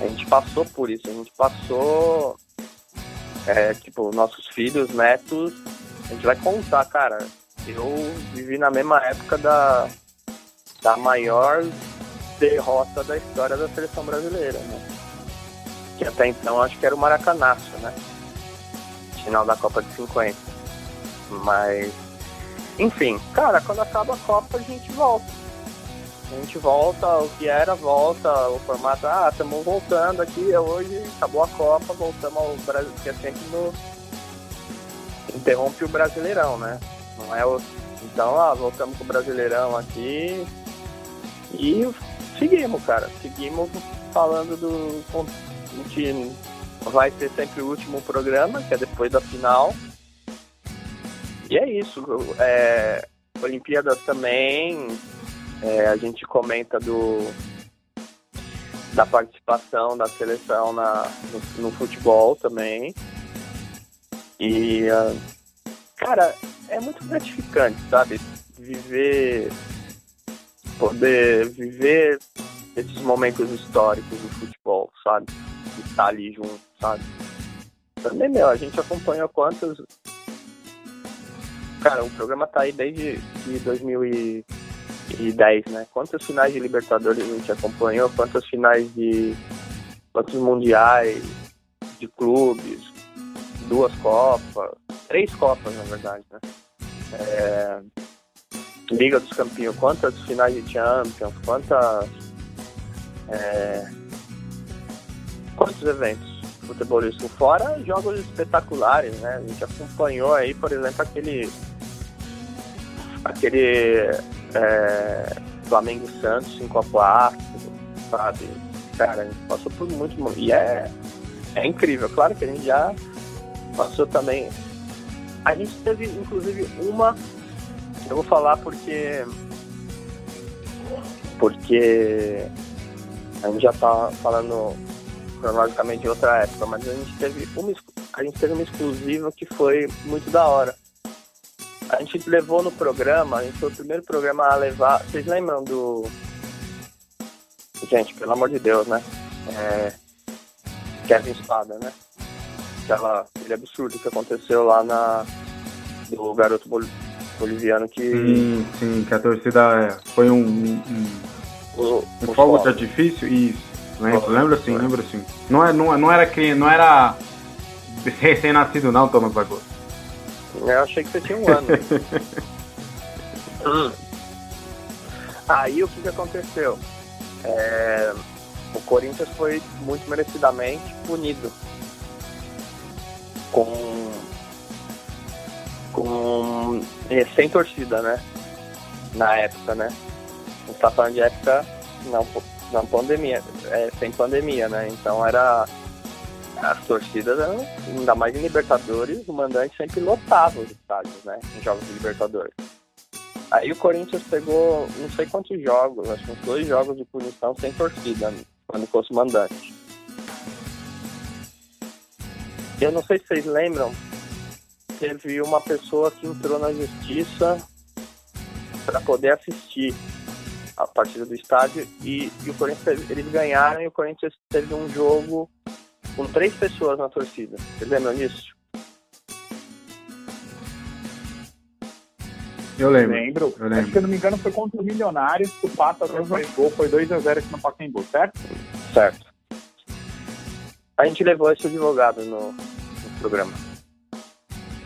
a gente passou por isso, a gente passou é, tipo, nossos filhos, netos, a gente vai contar, cara. Eu vivi na mesma época da, da maior derrota da história da seleção brasileira, né? Que até então acho que era o Maracanaço, né? Final da Copa de 50. Mas, enfim, cara, quando acaba a Copa a gente volta a gente volta, o que era, volta, o formato, ah, estamos voltando aqui, é hoje acabou a Copa, voltamos ao Brasil, que é sempre no. Interrompe o Brasileirão, né? Não é o. Então, ah, voltamos com o Brasileirão aqui e seguimos, cara. Seguimos falando do. A gente vai ter sempre o último programa, que é depois da final. E é isso. É, Olimpíadas também, é, a gente comenta do da participação da seleção na, no, no futebol também. E, uh, cara, é muito gratificante, sabe? Viver, poder viver esses momentos históricos do futebol, sabe? Estar ali junto, sabe? Também, meu, a gente acompanha quantas. Cara, o programa tá aí desde de 2010, né? Quantas finais de Libertadores a gente acompanhou, quantas finais de. quantos mundiais de clubes, duas Copas, três Copas, na verdade, né? É, Liga dos Campeões, quantas finais de Champions, quantas. É, quantos eventos futebolísticos, fora jogos espetaculares, né? A gente acompanhou aí, por exemplo, aquele. aquele. É, Flamengo Santos 5x4, sabe? Cara, a gente passou por muito. E é, é incrível. Claro que a gente já passou também. A gente teve, inclusive, uma. Eu vou falar porque. Porque. A gente já tá falando cronologicamente de outra época, mas a gente teve uma, a gente teve uma exclusiva que foi muito da hora. A gente levou no programa, a gente foi o primeiro programa a levar. Vocês lembram do. Gente, pelo amor de Deus, né? É... Kevin Espada, né? aquela, aquele absurdo que aconteceu lá na do garoto boliviano que. Sim, sim, que a torcida é, foi um. um, o, um fogo de artifício? Isso. Lembro, lembro sim, lembro sim. Não, é, não, não era que não era recém-nascido não, Thomas Barbosa. Eu achei que você tinha um ano. hum. Aí o que, que aconteceu? É, o Corinthians foi muito merecidamente punido com com é, sem torcida, né? Na época, né? A gente tá falando de época não, não pandemia, é, sem pandemia, né? Então era as torcidas, ainda mais em Libertadores, o mandante sempre lotava os estádios, né? Em jogos de Libertadores. Aí o Corinthians pegou não sei quantos jogos, acho que uns dois jogos de punição sem torcida, quando fosse mandante. Eu não sei se vocês lembram, teve uma pessoa que entrou na justiça para poder assistir a partida do estádio e, e, o Corinthians eles ganharam e o Corinthians teve um jogo com três pessoas na torcida. Vocês lembram disso? Eu lembro. Lembro. Eu lembro. Acho que, se eu não me engano, foi contra o Milionários. O Pato até fez gol. Foi 2x0 aqui no Pacaembu, certo? Certo. A gente levou esse advogado no, no programa.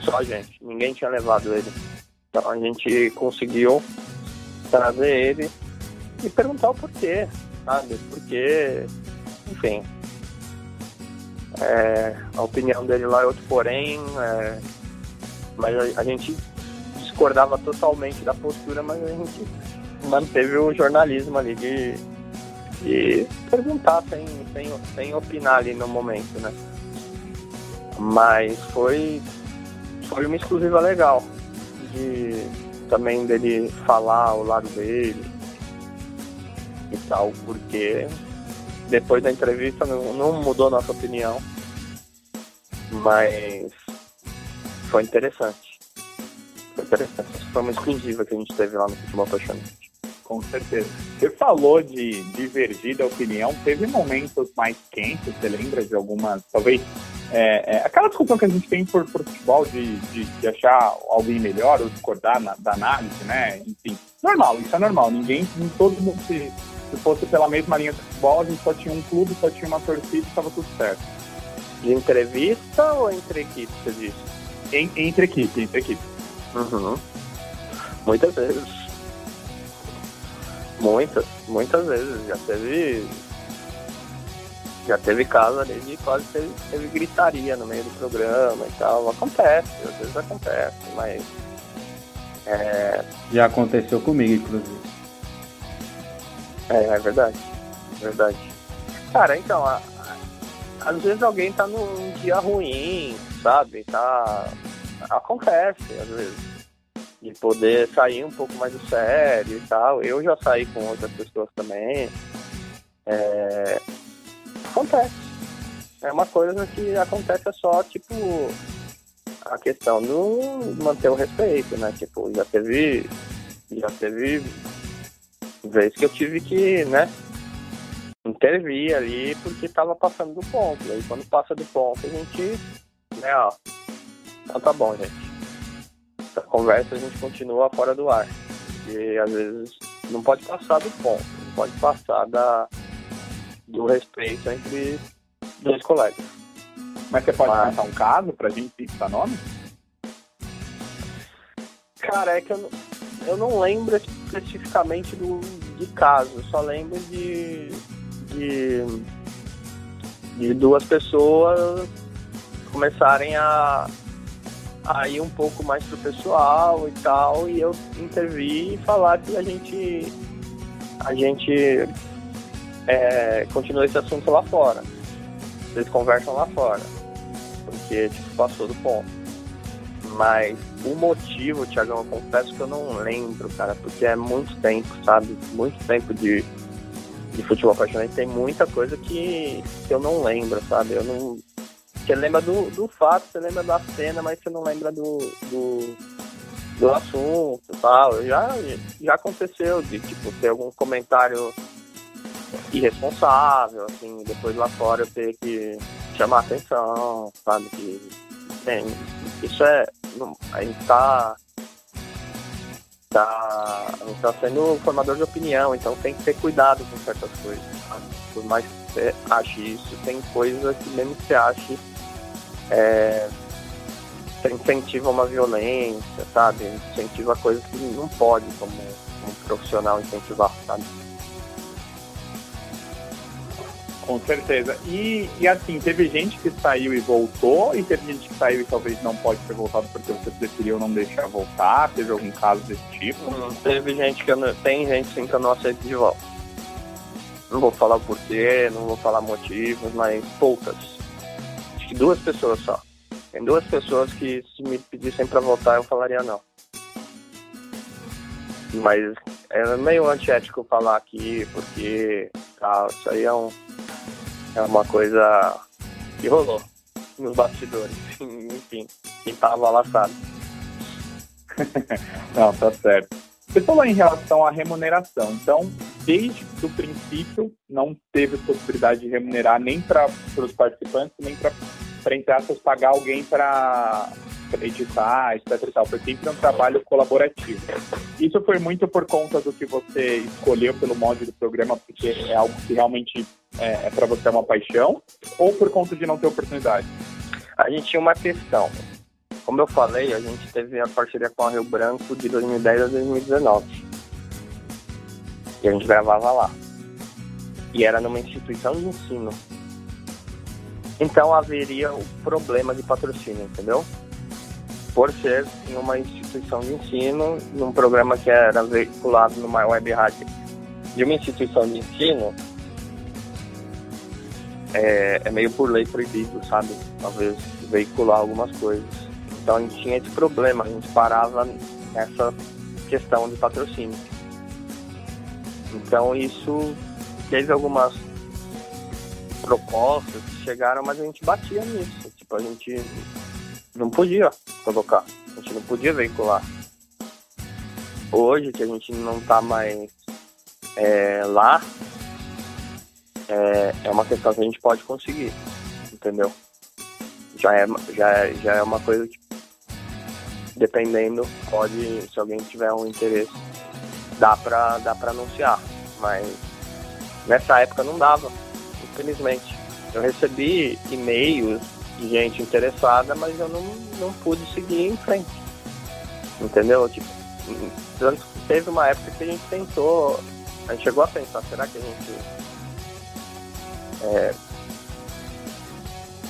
Só a gente. Ninguém tinha levado ele. Então a gente conseguiu trazer ele e perguntar o porquê, sabe? Porque, enfim. É, a opinião dele lá é outro porém, é, mas a, a, gente discordava totalmente da postura, mas a gente manteve o jornalismo ali de, de perguntar sem, sem, sem opinar ali no momento, né? Mas foi, foi uma exclusiva legal de também dele falar o lado dele e tal, porque depois da entrevista não, não mudou nossa opinião, mas foi interessante. Foi interessante. Foi uma exclusiva que a gente teve lá no Futebol Apaixonante. Com certeza. Você falou de divergir da opinião, teve momentos mais quentes, você lembra de algumas, talvez, é, é, aquela discussão que a gente tem por, por futebol de, de, de, achar alguém melhor ou discordar na, da análise, né? Enfim, normal, isso é normal. Ninguém, todo mundo, se, se fosse pela mesma linha de futebol, a gente só tinha um clube, só tinha uma torcida e estava tudo certo. De entrevista ou entre equipes, você disse? Em, entre equipes, entre equipes. Uhum. Muitas vezes. Muitas, muitas vezes. Já teve. Já teve caso ali de quase teve, teve gritaria no meio do programa e tal. Acontece, às vezes acontece, mas. É... Já aconteceu comigo, inclusive. É, é verdade. É verdade. Cara, então, a, a, às vezes alguém tá num dia ruim, sabe? Tá. Acontece, às vezes de poder sair um pouco mais do sério e tal. Eu já saí com outras pessoas também. É, acontece. É uma coisa que acontece só, tipo, a questão do manter o respeito, né? Tipo, já teve. Já teve vez que eu tive que, né, intervir ali porque tava passando do ponto. Aí quando passa do ponto a gente, né, ó. Então tá bom, gente. A conversa a gente continua fora do ar. E às vezes não pode passar do ponto, não pode passar da, do respeito entre dois colegas. Mas você pode Mas... contar um caso pra gente citar nome? Cara, é que eu não, eu não lembro especificamente do, de caso, só lembro de, de, de duas pessoas começarem a, a ir um pouco mais pro pessoal e tal, e eu intervir e falar que a gente a gente é, continua esse assunto lá fora. Eles conversam lá fora. Porque tipo, passou do ponto. Mas o motivo, Tiagão, eu confesso que eu não lembro, cara, porque é muito tempo, sabe? Muito tempo de, de futebol apaixonante. Tem muita coisa que, que eu não lembro, sabe? Eu não. Você lembra do, do fato, você lembra da cena, mas você não lembra do, do, do assunto tal. Já, já aconteceu de tipo, ter algum comentário irresponsável, assim, depois lá fora eu ter que chamar atenção, sabe? Que tem, isso é. A gente tá. Tá, tá sendo formador de opinião, então tem que ter cuidado com certas coisas. Sabe? Por mais que você ache isso, tem coisas que mesmo que você ache é, você incentiva uma violência, sabe? Incentiva coisas que não pode como um profissional incentivar, sabe? Com certeza. E, e assim, teve gente que saiu e voltou, e teve gente que saiu e talvez não pode ter voltado porque você preferiu não deixar voltar? Teve algum caso desse tipo? Não, teve gente que não, tem gente sim que eu não aceito de volta. Não vou falar o porquê, não vou falar motivos, mas poucas. Acho que duas pessoas só. Tem duas pessoas que se me pedissem para voltar eu falaria não. Mas é meio antiético falar aqui, porque tá, isso aí é um é uma coisa que rolou nos bastidores. Enfim, quem tava lá sabe. Não, tá certo. Você falou em relação à remuneração. Então, desde o princípio, não teve possibilidade de remunerar nem para os participantes, nem para, entre aspas, pagar alguém para editar, etc e tal. Foi sempre um trabalho colaborativo. Isso foi muito por conta do que você escolheu pelo modo do programa, porque é algo que realmente é, é para você uma paixão, ou por conta de não ter oportunidade? A gente tinha uma questão. Como eu falei, a gente teve a parceria com a Rio Branco de 2010 a 2019. E a gente gravava lá. E era numa instituição de ensino. Então haveria o problema de patrocínio, entendeu? por ser em uma instituição de ensino, num programa que era veiculado numa web rádio de uma instituição de ensino, é, é meio por lei proibido, sabe? Talvez veicular algumas coisas. Então a gente tinha esse problema, a gente parava nessa questão de patrocínio. Então isso teve algumas propostas chegaram, mas a gente batia nisso. Tipo, a gente não podia colocar, a gente não podia veicular. Hoje que a gente não está mais é, lá, é, é uma questão que a gente pode conseguir, entendeu? Já é, já é, já é uma coisa que, dependendo, pode, se alguém tiver um interesse, dá pra, dá pra anunciar. Mas nessa época não dava, infelizmente. Eu recebi e-mails de gente interessada, mas eu não, não pude seguir em frente. Entendeu? Tipo, teve uma época que a gente tentou, a gente chegou a pensar, será que a gente é,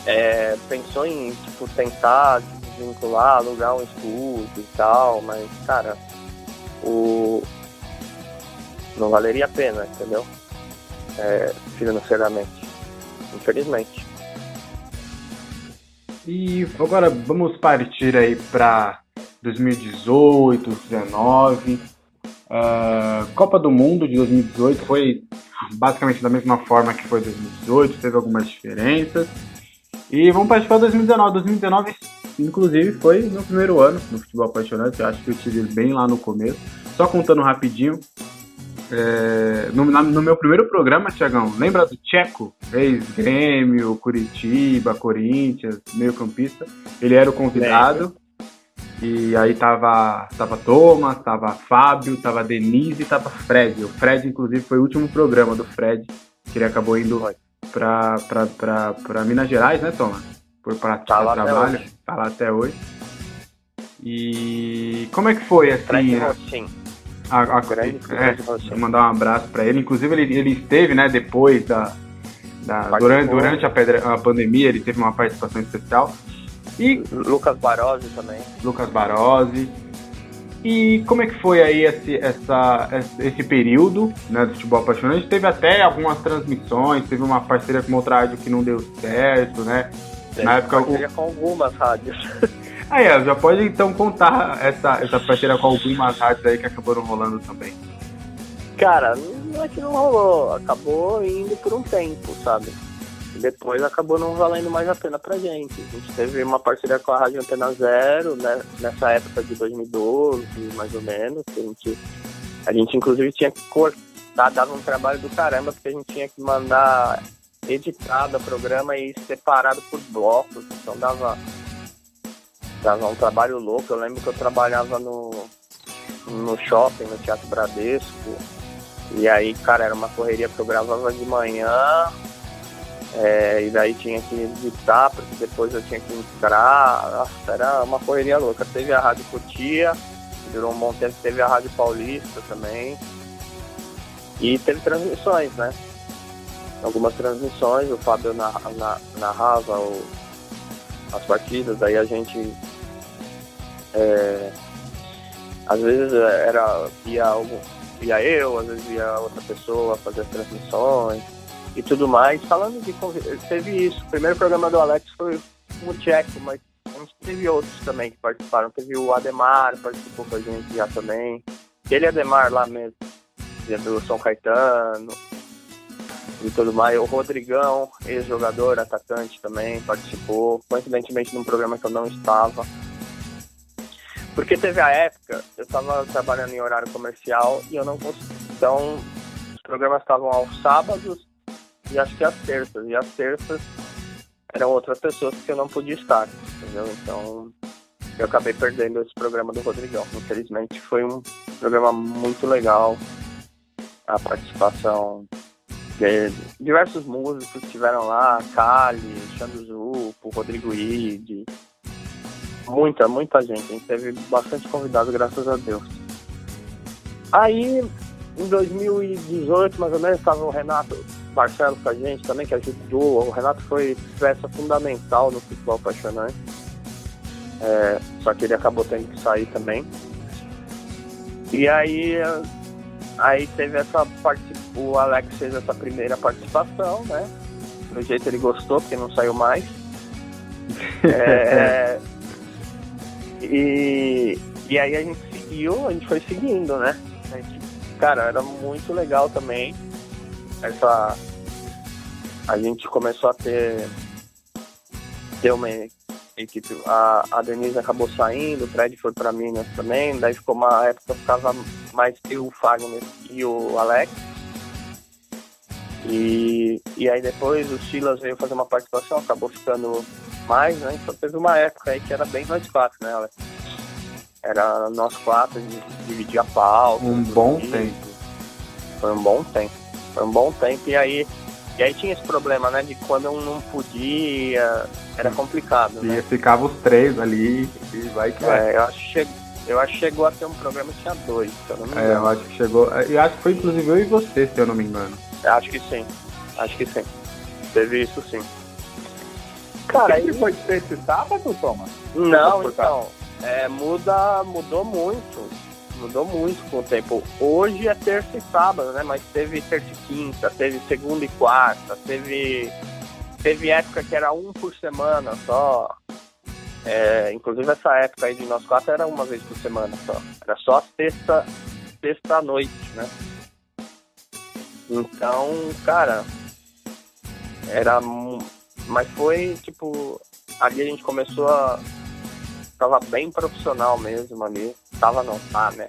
é, pensou em tipo, tentar desvincular, alugar um estúdio e tal, mas cara, o não valeria a pena, entendeu? É, financeiramente, infelizmente. E agora vamos partir aí para 2018, 2019. Uh, Copa do Mundo de 2018 foi, basicamente da mesma forma que foi 2018, teve algumas diferenças. E vamos participar de 2019. 2019, inclusive, foi meu primeiro ano no futebol apaixonante. Acho que eu tive bem lá no começo. Só contando rapidinho, é, no, na, no, meu primeiro programa, Tiagão, lembra do Tcheco? Ex-Grêmio, Curitiba, Corinthians, meio campista. Ele era o convidado. E aí tava, tava Thomas, tava Fábio, tava Denise e tava Fred. O Fred, inclusive, foi o último programa do Fred, que ele acabou indo pra, pra, pra, pra Minas Gerais, né, Thomas? Por prática tá de trabalho. Tá lá até hoje. E como é que foi, assim... Fred. A, a, grande, é, mandar um abraço para ele. Inclusive, ele, ele esteve, né, depois da. da durante durante a, pedra, a pandemia, ele teve uma participação especial. E Lucas Barose também. Lucas Barose. E como é que foi aí esse, essa, esse período né, do futebol apaixonante? Teve até algumas transmissões, teve uma parceria com outra rádio que não deu certo, né? Na época com algumas rádios. Aí, já pode então contar essa, essa parceria com algumas rádios aí que acabaram rolando também. Cara, não é que não rolou, acabou indo por um tempo, sabe? Depois acabou não valendo mais a pena pra gente. A gente teve uma parceria com a Rádio Antena Zero, né, nessa época de 2012, mais ou menos. A gente, a gente inclusive tinha que cortar, dava um trabalho do caramba, porque a gente tinha que mandar editado o programa e separado por blocos. Então dava Dava um trabalho louco. Eu lembro que eu trabalhava no, no shopping, no Teatro Bradesco. E aí, cara, era uma correria porque eu gravava de manhã. É, e daí tinha que editar, porque depois eu tinha que entrar. Nossa, era uma correria louca. Teve a Rádio Cotia, durou um bom tempo, teve a Rádio Paulista também. E teve transmissões, né? Algumas transmissões, o Fábio narrava o, as partidas, aí a gente é, às vezes era ia, algum, ia eu, às vezes ia outra pessoa fazer as transmissões e tudo mais. Falando de teve isso. O primeiro programa do Alex foi o Tcheco, mas teve outros também que participaram. Teve o Ademar, participou com a gente já também. Ele Ademar lá mesmo, do São Caetano e tudo mais. O Rodrigão, ex-jogador, atacante também, participou, coincidentemente num programa que eu não estava. Porque teve a época, eu estava trabalhando em horário comercial e eu não conseguia. Então, os programas estavam aos sábados e acho que às terças. E às terças eram outras pessoas que eu não podia estar, entendeu? Então, eu acabei perdendo esse programa do Rodrigão. Infelizmente, foi um programa muito legal. A participação diversos músicos estiveram lá, Kali, Xando Zupo, Rodrigo Ide, muita, muita gente, a gente teve bastante convidado, graças a Deus. Aí, em 2018, mais ou menos, estava o Renato Marcelo com a gente também, que ajudou, o Renato foi peça fundamental no futebol apaixonante, é, só que ele acabou tendo que sair também. E aí, aí teve essa participação o Alex fez essa primeira participação, né? Do jeito ele gostou, porque não saiu mais. é, e, e aí a gente seguiu, a gente foi seguindo, né? Gente, cara, era muito legal também. Essa. A gente começou a ter. ter uma equipe. A, a Denise acabou saindo, o Fred foi para Minas também, daí ficou uma época ficava mais eu, o Fagner e o Alex. E, e aí depois o Silas veio fazer uma participação, acabou ficando mais, né? Então teve uma época aí que era bem nós quatro, né, Alex? Era nós quatro, a gente dividia a pauta. Um bom tempo. Foi um bom tempo. Foi um bom tempo. E aí, e aí tinha esse problema, né? De quando um não podia, era complicado. E né? ficava os três ali e vai que vai. É, eu acho que eu acho que chegou a ter um programa que tinha dois, se eu não me engano. É, eu acho que chegou. Eu acho que foi inclusive eu e você, se eu não me engano. Acho que sim. Acho que sim. Teve isso sim. Cara, aí... foi ter esse sábado, Thomas? Não, então. É, muda, mudou muito. Mudou muito com o tempo. Hoje é terça e sábado, né? Mas teve terça e quinta, teve segunda e quarta, teve. Teve época que era um por semana só. É, inclusive essa época aí de nós quatro era uma vez por semana só. Era só sexta, sexta noite, né? Então, cara, era. Mas foi tipo. Ali a gente começou a. Tava bem profissional mesmo ali. Tava não, tá, né?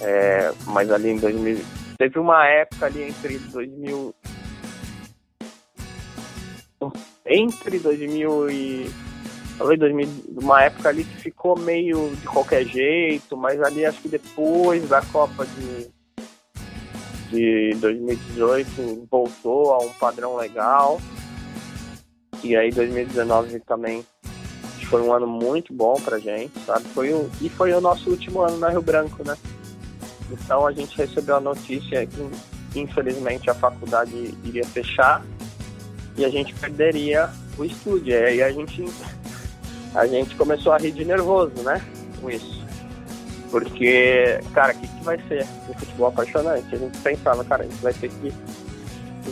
É, mas ali em 2000. Teve uma época ali entre 2000. Entre 2000 e. Talvez 2000, uma época ali que ficou meio de qualquer jeito, mas ali acho que depois da Copa de, de 2018 voltou a um padrão legal. E aí 2019 também foi um ano muito bom pra gente, sabe? Foi o, e foi o nosso último ano na Rio Branco, né? Então a gente recebeu a notícia que infelizmente a faculdade iria fechar e a gente perderia o estúdio. E aí a gente, a gente começou a rir de nervoso, né? Com isso. Porque, cara, o que, que vai ser o futebol apaixonante? A gente pensava, cara, a gente vai ter que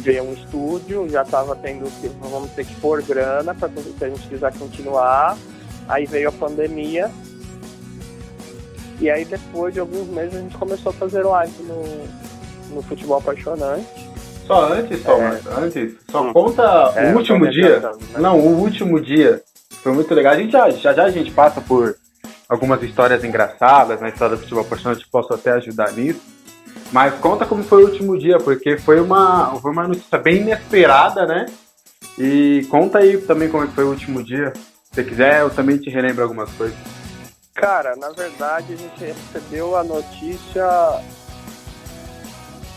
ver um estúdio, já estava tendo que, vamos ter que pôr grana para se a gente quiser continuar. Aí veio a pandemia e aí depois de alguns meses a gente começou a fazer live no, no futebol apaixonante. Só antes, Thomas, é. antes, só hum. conta é, o último dia. Né? Não, o último dia. Foi muito legal. A gente já, já, já a gente passa por algumas histórias engraçadas na história do futebol apaixonante, posso até ajudar nisso. Mas conta como foi o último dia, porque foi uma, foi uma notícia bem inesperada, né? E conta aí também como é foi o último dia. Se você quiser, eu também te relembro algumas coisas. Cara, na verdade a gente recebeu a notícia.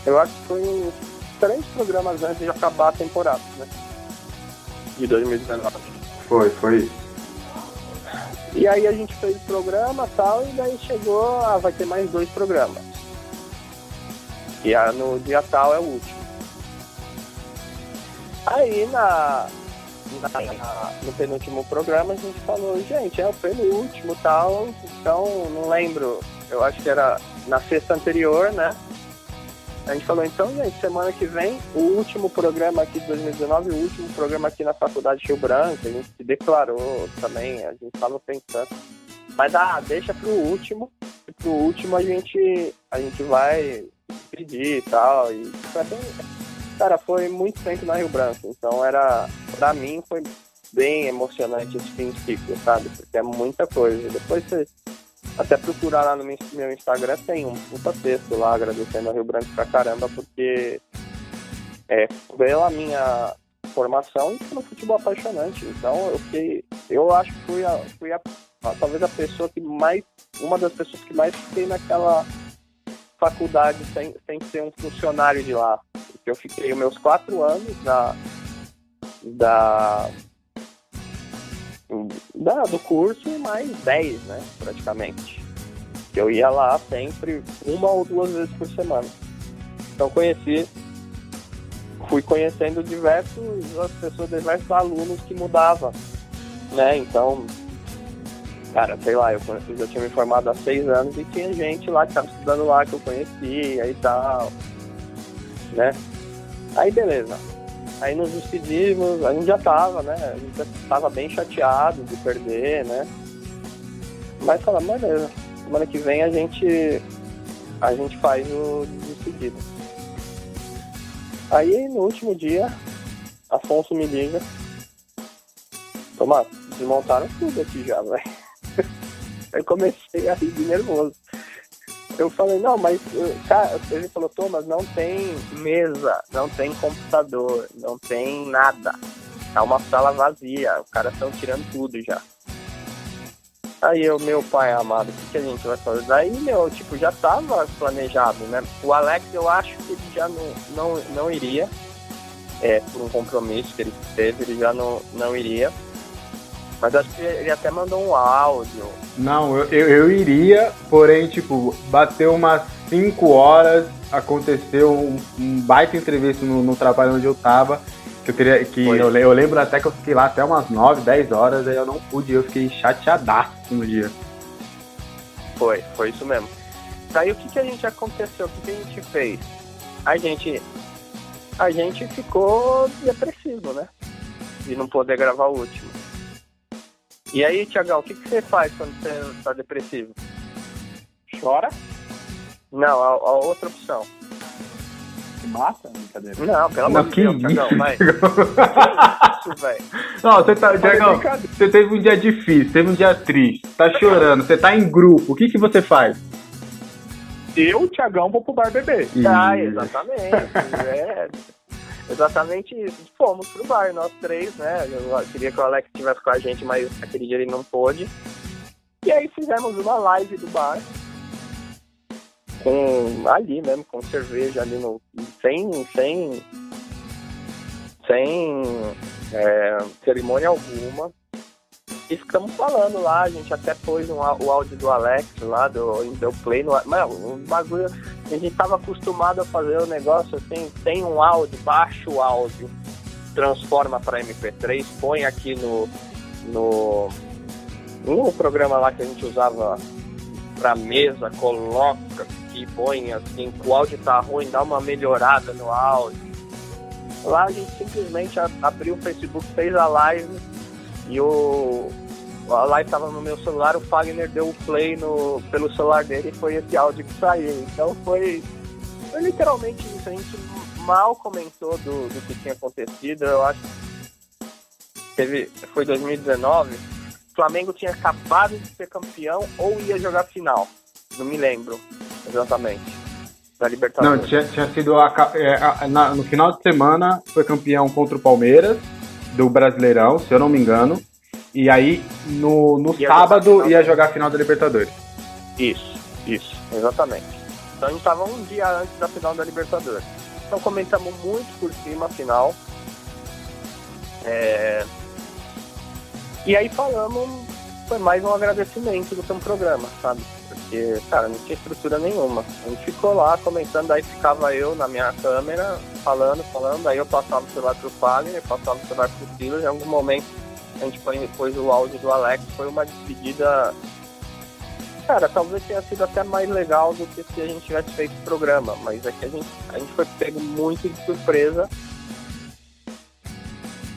Eu acho que foi uns três programas antes de acabar a temporada, né? De 2019. Foi, foi isso. E aí a gente fez o programa e tal, e daí chegou, ah, vai ter mais dois programas. E a, no dia tal é o último. Aí na, na, no penúltimo programa a gente falou, gente, é o penúltimo tal, então não lembro, eu acho que era na sexta anterior, né? A gente falou, então, gente, semana que vem, o último programa aqui de 2019, o último programa aqui na Faculdade Rio Branco, a gente se declarou também, a gente estava pensando. Mas ah, deixa pro último, e pro último a gente, a gente vai pedir e tal. E foi Cara, foi muito tempo na Rio Branco, então era, pra mim, foi bem emocionante esse ciclo, sabe? Porque é muita coisa. Depois você até procurar lá no meu Instagram, tem um puta texto lá agradecendo a Rio Branco pra caramba, porque é, pela minha formação e pelo futebol apaixonante. Então eu fiquei, eu acho que fui, a, fui a, a, talvez a pessoa que mais, uma das pessoas que mais fiquei naquela faculdade sem, sem ser um funcionário de lá. Eu fiquei os meus quatro anos da, da, da, do curso e mais dez, né, praticamente. Eu ia lá sempre, uma ou duas vezes por semana. Então conheci, fui conhecendo diversos, as pessoas, diversos alunos que mudavam, né, então cara, sei lá, eu, eu já tinha me formado há seis anos e tinha gente lá que estava estudando lá que eu conhecia e tal, né? Aí beleza. Aí nos despedimos, a gente já tava, né? A gente já tava bem chateado de perder, né? Mas falamos, beleza, semana que vem a gente a gente faz o despedido. Aí no último dia, Afonso me liga. Tomás, desmontaram tudo aqui já, velho. Aí comecei a rir de nervoso. Eu falei, não, mas cara, ele falou, Thomas, não tem mesa, não tem computador, não tem nada. Tá uma sala vazia, os caras estão tirando tudo já. Aí eu, meu pai amado, o que, que, a gente vai fazer? Daí, meu, tipo, já tava planejado, né? O Alex, eu acho que ele já não, não, não iria, é, por um compromisso que ele teve, ele já não, não iria. Mas acho que ele até mandou um áudio. Não, eu, eu, eu iria, porém, tipo, bateu umas 5 horas, aconteceu um, um baita entrevista no, no, trabalho onde eu tava. Que eu teria. Que eu, eu, lembro até que eu fiquei lá até umas 9, 10 horas, aí eu não pude, eu fiquei chateadaço no dia. Foi, foi isso mesmo. Daí o que, que a gente aconteceu? O que, que a gente fez? A gente. A gente ficou depressivo, né? De não poder gravar o último. E aí, Tiagão, o que, que você faz quando você está depressivo? Chora? Não, a, a outra opção. se mata? Brincadeira. Não, pelo amor de que Deus, isso? Thiagão, vai. Que isso, velho. Não, você tá, brincadeira. você teve um dia difícil, teve um dia triste, tá chorando, você tá em grupo, o que que você faz? Eu, o Thiagão, vou pro bar beber. Ah, exatamente. é, exatamente isso. Fomos pro bar, nós três, né? Eu queria que o Alex estivesse com a gente, mas aquele dia ele não pôde. E aí fizemos uma live do bar. Com ali mesmo, com cerveja ali no. Sem. sem. sem é, cerimônia alguma. E ficamos falando lá, a gente até pôs um, o áudio do Alex lá, do, deu play no. Mano, o bagulho. A gente tava acostumado a fazer o negócio assim, tem um áudio, baixa o áudio, transforma para MP3, põe aqui no, no. no programa lá que a gente usava pra mesa, coloca e põe assim, que o áudio tá ruim, dá uma melhorada no áudio. Lá a gente simplesmente abriu o Facebook, fez a live e o a live tava no meu celular, o Fagner deu o play no, pelo celular dele e foi esse áudio que saiu. Então foi, foi literalmente isso. A gente mal comentou do, do que tinha acontecido. Eu acho que teve, foi 2019. O Flamengo tinha acabado de ser campeão ou ia jogar final. Não me lembro exatamente. Da Não, Libertadores. tinha, tinha sido a é, a- na- no final de semana foi campeão contra o Palmeiras do Brasileirão, se eu não me engano. E aí no, no Ia sábado ia jogar a final da Libertadores. Isso, isso, exatamente. Então a gente estava um dia antes da final da Libertadores. Então comentamos muito por cima a final. É, E aí falamos, foi mais um agradecimento do um programa, sabe? Porque, cara, não tinha estrutura nenhuma. A gente ficou lá comentando, aí ficava eu na minha câmera, falando, falando, aí eu passava o celular pro Fagner, passava o celular pro Silas, em algum momento a gente põe depois o áudio do Alex, foi uma despedida Cara, talvez tenha sido até mais legal do que se a gente tivesse feito o programa, mas é que a gente, a gente foi pego muito de surpresa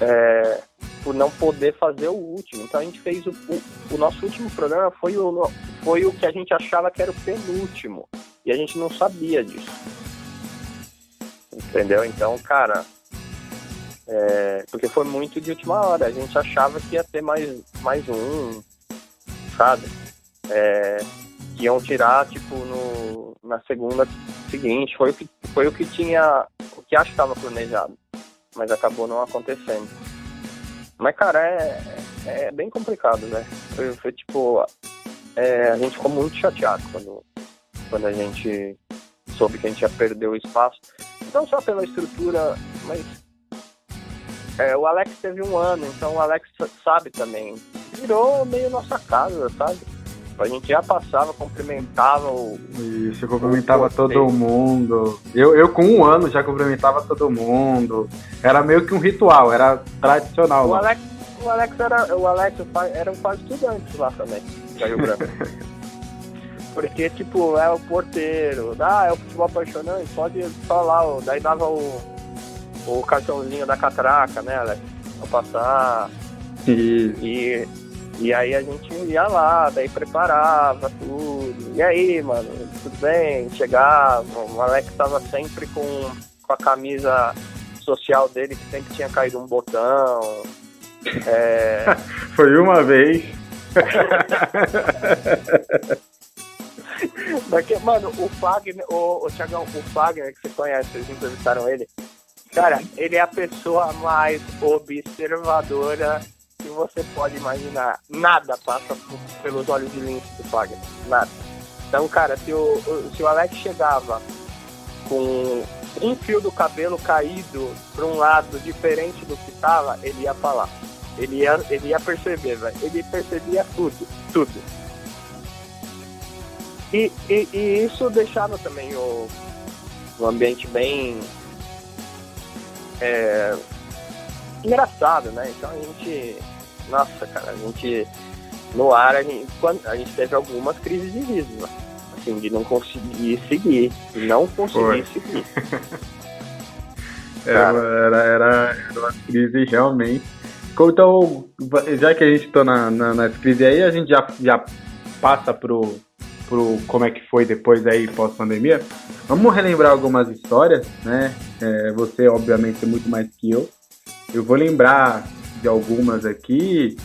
é, por não poder fazer o último. Então a gente fez o, o, o nosso último programa foi o, foi o que a gente achava que era o penúltimo. E a gente não sabia disso. Entendeu? Então, cara. é, porque foi muito de última hora. A gente achava que ia ter mais, mais um, sabe? é, que iam tirar tipo no, na segunda seguinte foi o que foi o que tinha o que acho que estava planejado mas acabou não acontecendo mas cara é, é bem complicado né foi, foi tipo é, a gente ficou muito chateado quando quando a gente soube que a gente ia perder o espaço não só pela estrutura mas é, o Alex teve um ano então o Alex sabe também virou meio nossa casa sabe a gente já passava, cumprimentava o. Isso, cumprimentava Pô, todo mundo. Eu, eu, com um ano, já cumprimentava todo mundo. Era meio que um ritual, era tradicional. O. Alex, o Alex era. O Alex era um quase estudante lá também, Branco. Porque, tipo, é o porteiro, ah, é o futebol apaixonante, pode falar, daí dava o, o cartãozinho da catraca, né, Alex? Pra passar. E E, e aí a gente ia lá, daí preparava tudo. E aí, mano, tudo bem? Chegava, o Alex tava sempre com, com a camisa social dele, que sempre tinha caído um botão. É, foi uma vez. daqui, mano, o Fagner, o, o Thiagão, o Fagner, que você conhece, vocês entrevistaram ele. Cara, ele é a pessoa mais observadora que você pode imaginar. Nada passa pelos olhos de lince do Fagner. Nada. Então, cara, se o, se o Alex chegava com um fio do cabelo caído para um lado diferente do que tava, ele ia falar. Ele ia, ele ia perceber, velho. Ele percebia tudo, tudo. E, e, e isso deixava também o, o ambiente bem é, engraçado, né? Então a gente, nossa, cara, a gente no ar a gente, quando, a gente teve algumas crises de riso, né? assim, de não conseguir seguir, não conseguir Foi. seguir. Era, era, era uma crise realmente. Então, já que a gente tá na, na, nas aí, a gente já, já passa pro, pro como é que foi depois aí pós-pandemia, vamos relembrar algumas histórias, né? É, você, obviamente, é muito mais que eu. Eu vou lembrar de algumas aqui.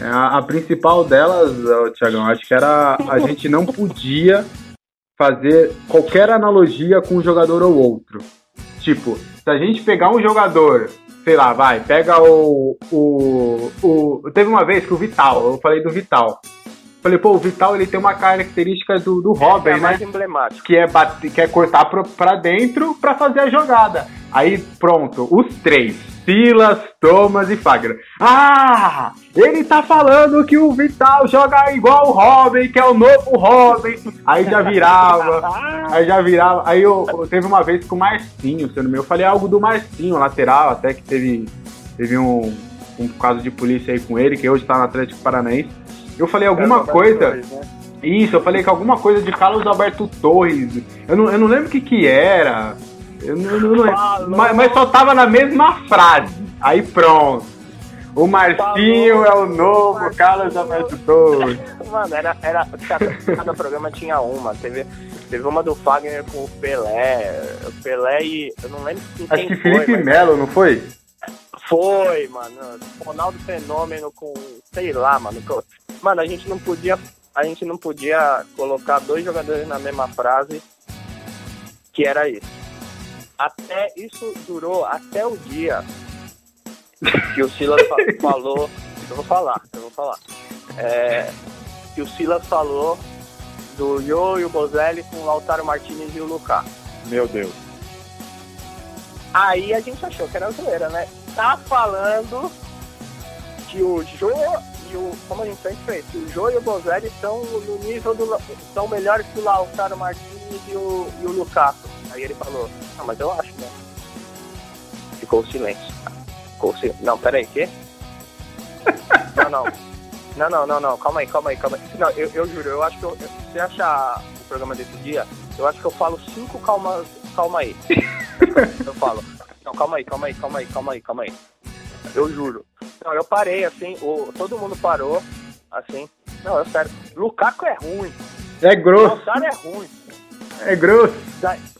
É, a, a principal delas, Tiagão, acho que era a gente não podia fazer qualquer analogia com um jogador ou outro. Tipo, se a gente pegar um jogador, sei lá, vai, pega o. o, o teve uma vez que o Vital, eu falei do Vital. Falei, pô, o Vital ele tem uma característica do, do Robin, é mais né? emblemático. Que é, bater, que é cortar pro, pra dentro pra fazer a jogada. Aí, pronto, os três. Silas, Thomas e Fagner. Ah! Ele tá falando que o Vital joga igual o Robin, que é o novo Robin. Aí já virava. aí já virava. Aí eu, eu, teve uma vez com o Marcinho, se eu não me Eu falei algo do Marcinho, lateral, até que teve, teve um, um caso de polícia aí com ele, que hoje tá no Atlético Paranaense. Eu falei alguma coisa. Né? Isso, eu falei que alguma coisa de Carlos Alberto Torres. Eu não, eu não lembro o que que era. Eu não, não lembro. Mas, mas, só tava na mesma frase. Aí pronto. O Marcinho Falou. é o novo Marcinho. Carlos Alberto Torres. Mano, era, era cada, cada programa tinha uma. Teve, teve uma do Fagner com o Pelé. O Pelé e. Eu não lembro quem Acho que Felipe Melo, não foi? Foi, mano. Ronaldo Fenômeno com. Sei lá, mano. Mano, a gente não podia. A gente não podia colocar dois jogadores na mesma frase. Que era isso. Até isso durou até o dia que o Silas falou. Eu vou falar, eu vou falar. É, que o Silas falou do Yo e o Bozelli com o Lautaro Martinez e o Lucas. Meu Deus. Aí a gente achou que era zoeira, né? Tá falando que o Jô e o. Como a gente sempre fez, que o Jô e o Bozelli estão no nível do. são melhores que o Lautaro Martinez e o, e o Lukaku. Aí ele falou, não, mas eu acho, né? Ficou o silêncio. Ficou o silêncio. Não, peraí, quê? não, não. Não, não, não, não. Calma aí, calma aí, calma aí. Não, eu, eu juro, eu acho que eu, se você achar o programa desse dia, eu acho que eu falo cinco calma, calma aí. eu falo. Não, calma aí, calma aí, calma aí, calma aí, calma aí. Eu juro. Não, eu parei, assim, o, todo mundo parou, assim. Não, eu sério. Lukaku é ruim. É grosso. O é ruim. É grosso.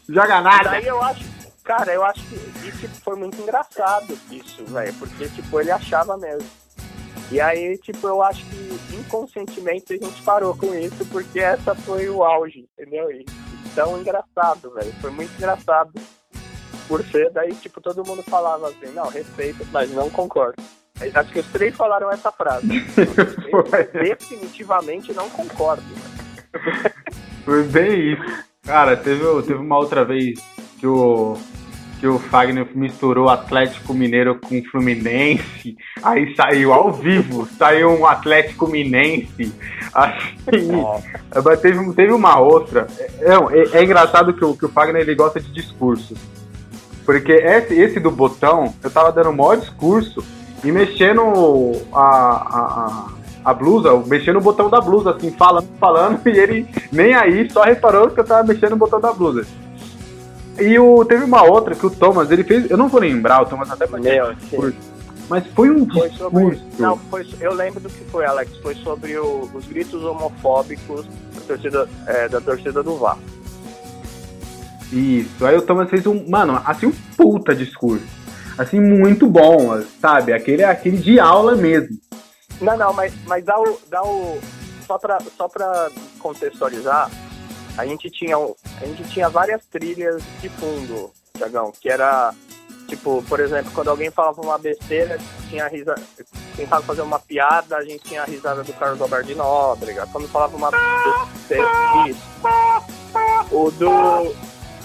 Joga nada. Daí eu acho, cara, eu acho que isso foi muito engraçado, isso, velho. Porque, tipo, ele achava mesmo. E aí, tipo, eu acho que inconscientemente a gente parou com isso, porque essa foi o auge, entendeu? E tão engraçado, velho. Foi muito engraçado. Por ser, daí, tipo, todo mundo falava assim, não, respeito, mas não concordo. Acho que os três falaram essa frase. definitivamente não concordo. Foi bem isso. Cara, teve, teve uma outra vez que o, que o Fagner misturou Atlético Mineiro com Fluminense, aí saiu ao vivo, saiu um Atlético Minense, assim, oh. teve, teve uma outra, é, é, é, engraçado que o, que o Fagner ele gosta de discursos, porque esse, esse do botão, eu tava dando o maior discurso e mexendo a, a, a a blusa, mexendo no botão da blusa, assim, falando, falando, e ele nem aí, só reparou que eu tava mexendo no botão da blusa. E o, teve uma outra que o Thomas, ele fez, eu não vou lembrar, o Thomas até Meu, mas foi um foi sobre, Não, foi, eu lembro do que foi, Alex. Foi sobre o, os gritos homofóbicos da torcida, é, da torcida do VAR. Isso, aí o Thomas fez um, mano, assim, um puta discurso. Assim, muito bom, sabe? Aquele, aquele de aula mesmo. Não, não, mas, mas dá o. Dá o só, pra, só pra contextualizar, a gente, tinha, a gente tinha várias trilhas de fundo, Tiagão, que era. Tipo, por exemplo, quando alguém falava uma besteira, tinha risa, tentava fazer uma piada, a gente tinha a risada do Carlos Alberto de Nóbrega. Quando falava uma besteira, isso. O do.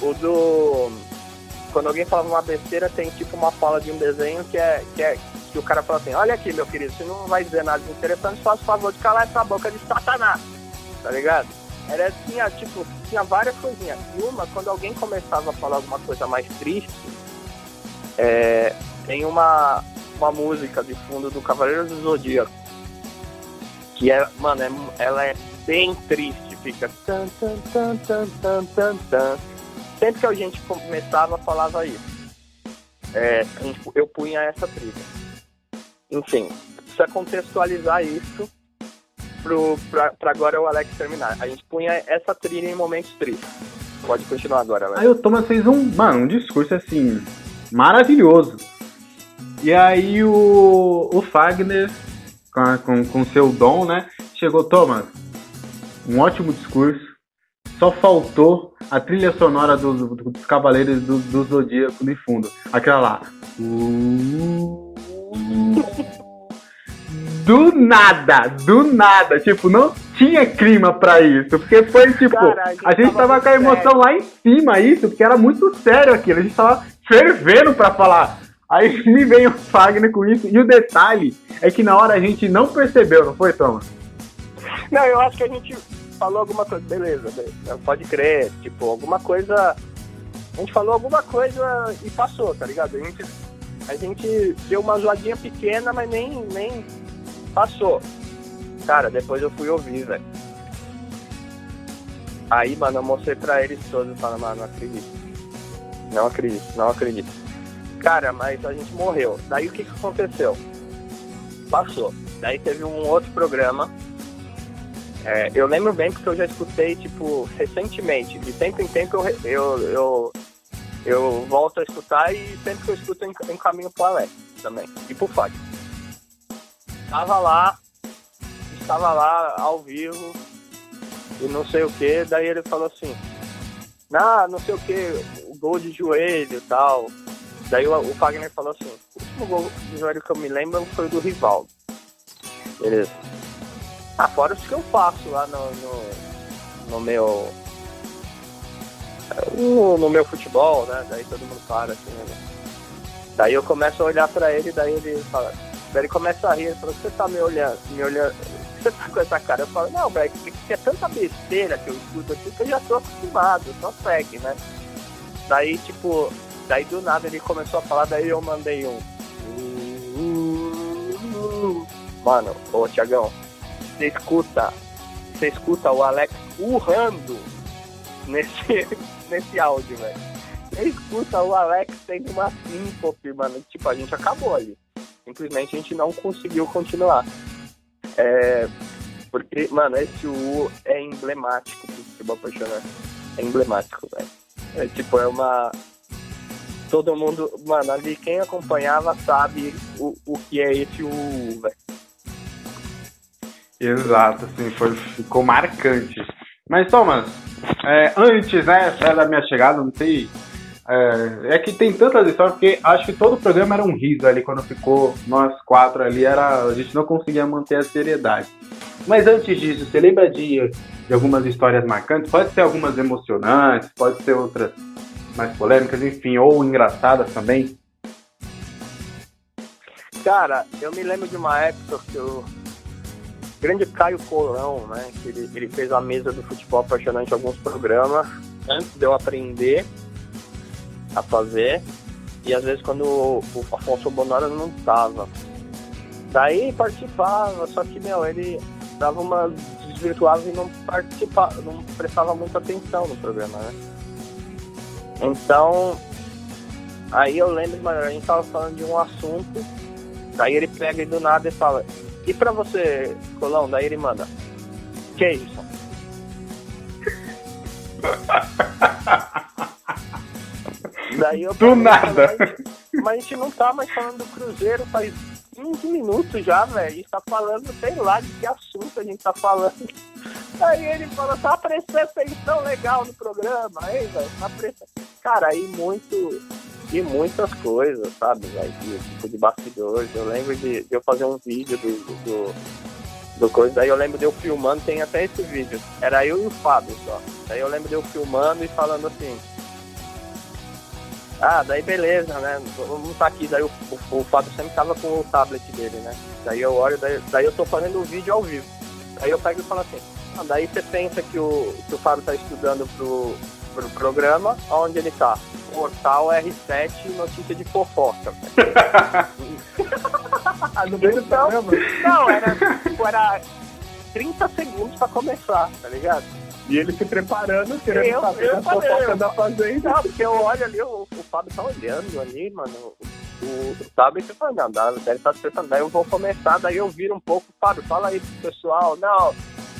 O do. Quando alguém falava uma besteira, tem tipo uma fala de um desenho que é, que é, que o cara fala assim, olha aqui, meu querido, você não vai dizer nada interessante, faça o favor de calar essa boca de satanás, tá ligado? Era, tinha, tipo, tinha várias coisinhas. E uma, quando alguém começava a falar alguma coisa mais triste, é, tem uma, uma música de fundo do Cavaleiro do Zodíaco, que é, mano, é, ela é bem triste, fica tan, tan, tan, tan, tan, tan, tan. Sempre que a gente começava, falava isso. É, eu punha essa trilha. Enfim, precisa contextualizar isso. pra agora o Alex terminar. A gente punha essa trilha em momentos tristes. Pode continuar agora, Alex. Aí o Thomas fez um, mano, um discurso assim, maravilhoso. E aí o, o Fagner, com, com, com seu dom, né, chegou, Thomas, um ótimo discurso, só faltou a trilha sonora dos, dos Cavaleiros do, do Zodíaco no fundo. Aquela lá. Do nada, do nada. Tipo, não tinha clima pra isso. Porque foi tipo. Cara, a gente, a gente tava, tava com a emoção sério. lá em cima, isso, porque era muito sério aquilo. A gente tava fervendo pra falar. Aí me veio o Fagner com isso. E o detalhe é que na hora a gente não percebeu, não foi, Thomas? Não, eu acho que a gente falou alguma coisa. Beleza, beleza, pode crer. Tipo, alguma coisa. A gente falou alguma coisa e passou, tá ligado? A gente, a gente deu uma zoadinha pequena, mas nem, nem passou. Cara, depois eu fui ouvir, velho. Aí, mano, eu mostrei pra eles todos e falei, mano, não acredito. Não acredito, não acredito. Cara, mas a gente morreu. Daí o que, que aconteceu? Passou. Daí teve um outro programa. É, eu lembro bem porque eu já escutei, tipo, recentemente. De tempo em tempo eu, eu, eu, eu volto a escutar e sempre que eu escuto eu enca- encaminho pro Alex também. E pro Fag. Tava lá, estava lá ao vivo e não sei o que. Daí ele falou assim: Ah, não sei o que, o gol de joelho e tal. Daí o, o Fagner falou assim: O último gol de joelho que eu me lembro foi do Rivaldo. Beleza. Ah, fora os que eu faço lá no, no, no meu. No, meu futebol, né? Daí todo mundo para assim, né? Daí eu começo a olhar pra ele, daí ele fala. Daí ele começa a rir, ele fala, você tá me olhando, me olhando. Você tá com essa cara? Eu falo, não, velho, que, que é tanta besteira que eu escuto aqui que eu já tô acostumado, só segue, né? Daí, tipo, daí do nada ele começou a falar, daí eu mandei um. Mano, ô Tiagão, você escuta, você escuta o Alex urrando nesse, nesse áudio, velho. Você escuta o Alex tendo uma síncope, mano. Tipo, a gente acabou ali. Simplesmente a gente não conseguiu continuar. É, porque, mano, esse U é emblemático do futebol apaixonante. É emblemático, velho. É tipo, é uma. Todo mundo, mano, ali quem acompanhava sabe o, o que é esse U, velho. Exato, assim, foi, ficou marcante. Mas, Thomas, é, antes, né, da minha chegada, não sei. É, é que tem tantas histórias, porque acho que todo o programa era um riso ali, quando ficou nós quatro ali, era, a gente não conseguia manter a seriedade. Mas antes disso, você lembra de, de algumas histórias marcantes? Pode ser algumas emocionantes, pode ser outras mais polêmicas, enfim, ou engraçadas também. Cara, eu me lembro de uma época que o grande Caio Colão, né? Que ele, ele fez a mesa do futebol apaixonante alguns programas antes de eu aprender a fazer. E às vezes quando o, o Afonso Bonora não tava. Daí participava, só que meu, ele dava uma desvirtuava e não participava, não prestava muita atenção no programa, né? Então, aí eu lembro, mano, a gente tava falando de um assunto, daí ele pega do nada e fala, e pra você, Colão? Daí ele manda, que isso? daí eu Do nada. Mas, mas a gente não tá mais falando do Cruzeiro faz 15 minutos já, velho. A gente tá falando, sei lá, de que assunto a gente tá falando. Aí ele falou, tá prestando atenção legal no programa, aí, velho, tá prestando. Cara, aí muito. E muitas coisas, sabe, velho? de- Tipo de bastidores. Eu lembro de, de eu fazer um vídeo do, do, do coisa. Daí eu lembro de eu filmando, tem até esse vídeo. Era eu e o Fábio só. Daí eu lembro de eu filmando e falando assim. Ah, daí beleza, né? Vamos tá aqui. Daí o, o, o Fábio sempre tava com o tablet dele, né? Daí eu olho, daí, daí eu tô fazendo o vídeo ao vivo. Daí eu pego e falo assim, ah, daí você pensa que o, que o Fábio tá estudando pro, pro programa, onde ele tá? Portal R7 notícia de fofoca. no meio do programa. não, era, tipo, era 30 segundos pra começar, tá ligado? E ele se preparando, querendo Eu- saber eu da falei, fofoca eu- da fazenda. Não, porque eu olho ali, o, o Fábio tá olhando ali, mano. o tablet, eu falei, não, deve estar se preparando. Daí eu vou começar, daí eu viro um pouco, Fábio, fala aí pro pessoal, não,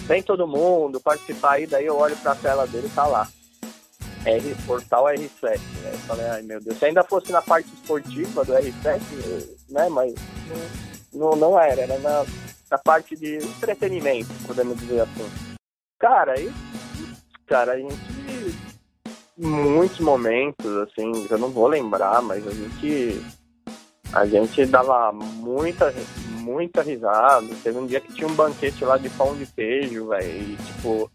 vem todo mundo participar aí, daí eu olho pra tela dele e tá lá. R, portal R7, né? Eu falei, ai meu Deus, se ainda fosse na parte esportiva do R7, né, mas não, não era, era na, na parte de entretenimento, podemos dizer assim. Cara, aí, cara, a gente muitos momentos, assim, eu não vou lembrar, mas a gente a gente dava muita, muita risada. Teve um dia que tinha um banquete lá de pão de queijo, velho, e tipo,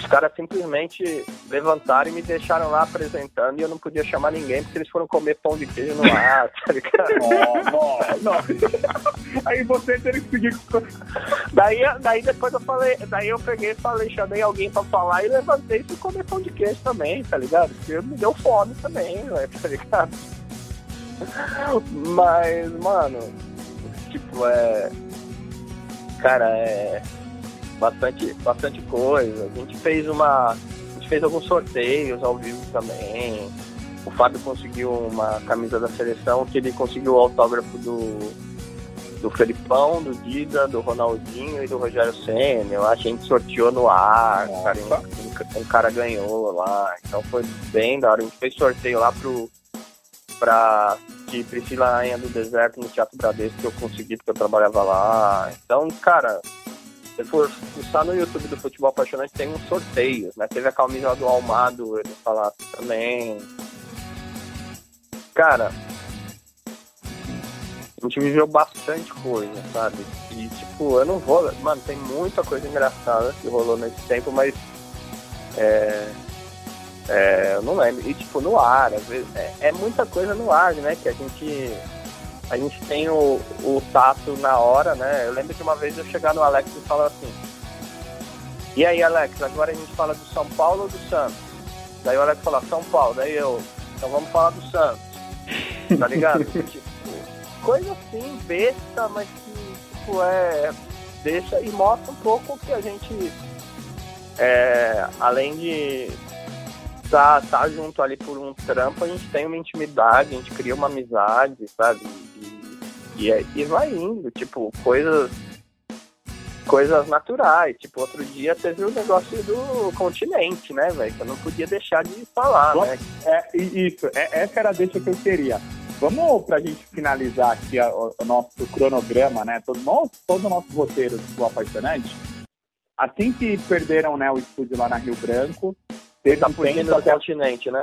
os caras simplesmente levantaram e me deixaram lá apresentando e eu não podia chamar ninguém porque eles foram comer pão de queijo no ar, tá ligado? Oh, não, não. Aí você teve que pedir. Daí, daí depois eu falei, daí eu peguei e falei, chamei alguém pra falar e levantei e fui comer pão de queijo também, tá ligado? Porque me deu fome também, véio, tá ligado? Mas, mano, tipo, é. Cara, é bastante, bastante coisa. A gente fez uma. A gente fez alguns sorteios ao vivo também. O Fábio conseguiu uma camisa da seleção que ele conseguiu o autógrafo do, do Felipão, do Dida, do Ronaldinho e do Rogério Senna. Eu acho que a gente sorteou no ar, cara, um, um, cara ganhou lá. Então foi bem da hora. A gente fez sorteio lá pro, pra de Priscila Rainha do Deserto no Teatro Bradesco que eu consegui porque eu trabalhava lá. Então, cara, se for fuçar no YouTube do Futebol Apaixonante, tem uns sorteios, né? Teve a camisa do Almado, ele falasse também. Cara, a gente viveu bastante coisa, sabe? E, tipo, eu não vou. Mano, tem muita coisa engraçada que rolou nesse tempo, mas. É. É, eu não lembro. E, tipo, no ar, às vezes. É, é muita coisa no ar, né? Que a gente a gente tem o, o tato na hora, né? Eu lembro que uma vez eu chegar no Alex e falar assim: E aí, Alex, agora a gente fala do São Paulo ou do Santos? Daí o Alex fala: São Paulo. Daí eu: Então vamos falar do Santos. Tá ligado? tipo, coisa assim, besta, mas que, tipo, é. Deixa e mostra um pouco que a gente. É, além de tá, tá junto ali por um trampo, a gente tem uma intimidade, a gente cria uma amizade, sabe? E, e, e vai indo, tipo, coisas coisas naturais. Tipo, outro dia teve o negócio do continente, né, velho? Que eu não podia deixar de falar, Bom, né? É, isso, é, essa era a deixa que eu queria. Vamos, pra gente finalizar aqui a, o, o, nosso cronograma, né? Todo, todo o nosso roteiro do Apaixonante. Assim que perderam né, o estúdio lá na Rio Branco, Teve tá fugindo do continente, né?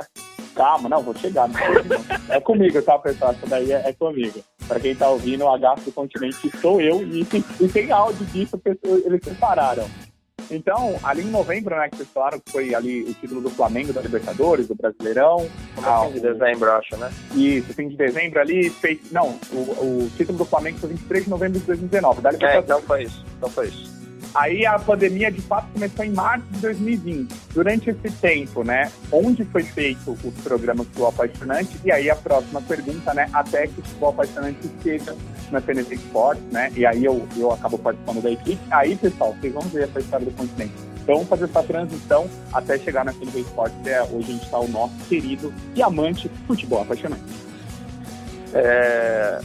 Calma, não, vou chegar. é comigo, tá, pessoal? Essa daí é, é comigo. Pra quem tá ouvindo, o H do continente sou eu e, e tem áudio disso, eles separaram. Então, ali em novembro, né, que vocês falaram que foi ali o título do Flamengo, da Libertadores, do Brasileirão. Ah, fim de dezembro, acho, né? Isso, fim de dezembro ali, fez... Não, o, o título do Flamengo foi 23 de novembro de 2019. Da É, então foi isso, então foi isso. Aí a pandemia de fato começou em março de 2020. Durante esse tempo, né, onde foi feito o programa Futebol Apaixonante? E aí a próxima pergunta, né, até que o Apaixonante esteja na TNT Sports, né? E aí eu, eu acabo participando da equipe. Aí, pessoal, vocês vão ver essa história do continente. Então vamos fazer essa transição até chegar na TNT Sports, é hoje a gente está o nosso querido e amante futebol apaixonante. É,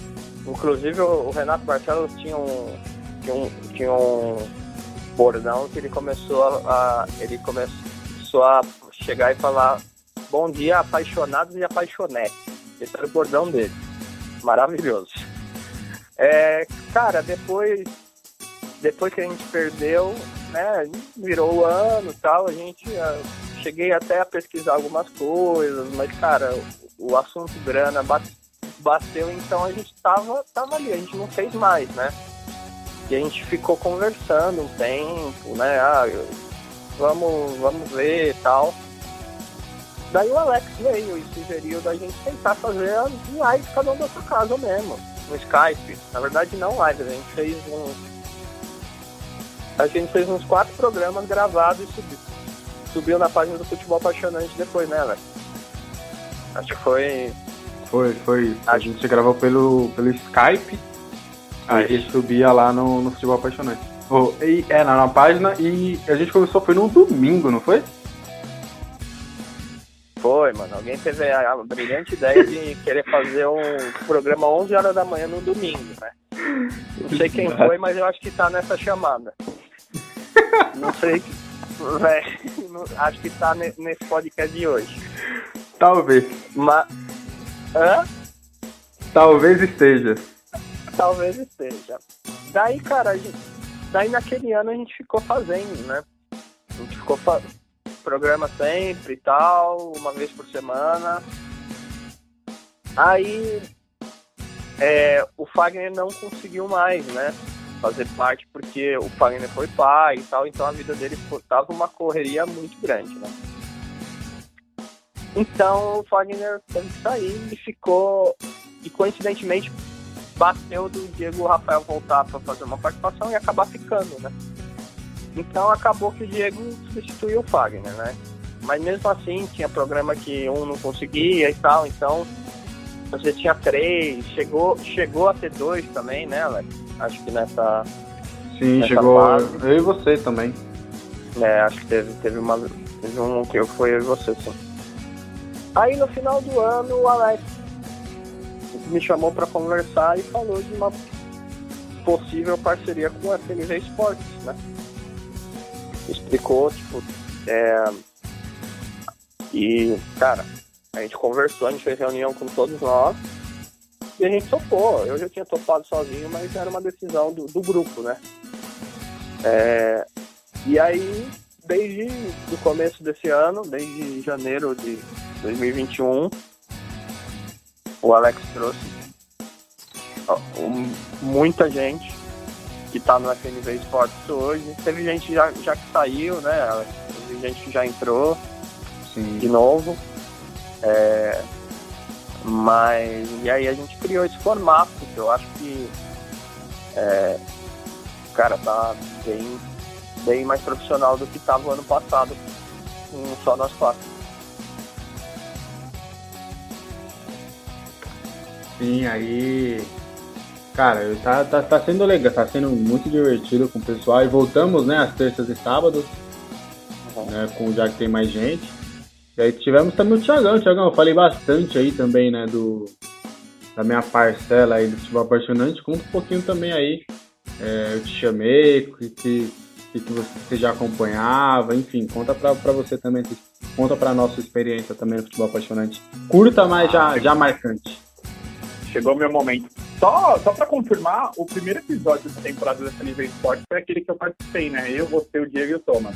inclusive o Renato Barcelos tinha um, tinha um, tinha um bordão que ele começou a, ele começou a chegar e falar bom dia apaixonados e apaixonetes. Esse era o bordão dele. Maravilhoso. É, cara, depois depois que a gente perdeu, né, virou o ano tal, a gente uh, cheguei até a pesquisar algumas coisas, mas cara, o, o assunto grana bateu, então a gente tava, tava ali, a gente não fez mais, né? E a gente ficou conversando um tempo, né? Ah, vamos, vamos ver e tal. Daí o Alex veio e sugeriu da gente tentar fazer as lives cada um da sua casa mesmo, no Skype. Na verdade não live, a gente fez um. A gente fez uns quatro programas gravados e subiu. Subiu na página do Futebol Apaixonante depois, né, Alex? Acho que foi. Foi, foi. A gente gravou pelo, pelo Skype Aí ele subia lá no, no Futebol Apaixonante. Oh, e, é, na, na página e a gente começou, foi num domingo, não foi? Foi, mano. Alguém teve a, a brilhante ideia de querer fazer um programa 11 horas da manhã no domingo, né? Não sei quem foi, mas eu acho que tá nessa chamada. Não sei. Véi, acho que tá nesse podcast de hoje. Talvez. Mas. Hã? Talvez esteja. Talvez esteja. Daí, cara, gente, daí naquele ano a gente ficou fazendo, né? A gente ficou fazendo programa sempre e tal, uma vez por semana. Aí é, o Fagner não conseguiu mais, né? Fazer parte porque o Fagner foi pai e tal, então a vida dele tava uma correria muito grande, né? Então o Fagner teve que sair e ficou. E coincidentemente bateu do Diego Rafael voltar para fazer uma participação e acabar ficando, né? Então acabou que o Diego substituiu o Fagner, né? Mas mesmo assim tinha programa que um não conseguia e tal, então você tinha três, chegou, chegou a ter dois também, né, Alex? Acho que nessa. Sim, nessa chegou fase. eu e você também. É, acho que teve, teve, uma, teve um que eu fui eu e você, sim. Aí no final do ano o Alex me chamou para conversar e falou de uma possível parceria com a FNV Esportes, né? explicou, tipo, é, e, cara, a gente conversou, a gente fez reunião com todos nós e a gente topou. Eu já tinha topado sozinho, mas era uma decisão do, do grupo, né? É, e aí, desde o começo desse ano, desde janeiro de 2021, o Alex trouxe muita gente que está no FNV Esportes hoje. Teve gente já, já que saiu, né? Teve gente que já entrou Sim. de novo. É, mas e aí a gente criou esse formato que eu acho que é, cara tá bem, bem mais profissional do que estava o ano passado com só nós quatro. Sim, aí Cara, tá, tá, tá sendo legal, tá sendo muito divertido com o pessoal. E voltamos, né, às terças e sábados, uhum. né, com, já que tem mais gente. E aí tivemos também o Thiagão. Thiagão, eu falei bastante aí também, né, do, da minha parcela aí do futebol apaixonante. Conta um pouquinho também aí. É, eu te chamei, que, que, que você já acompanhava, enfim, conta pra, pra você também, conta pra nossa experiência também no futebol apaixonante. Curta, mas já, já marcante. Chegou o meu momento. Só, só pra confirmar, o primeiro episódio da temporada dessa Nível Esporte foi aquele que eu participei, né? Eu, você, o Diego e o Thomas.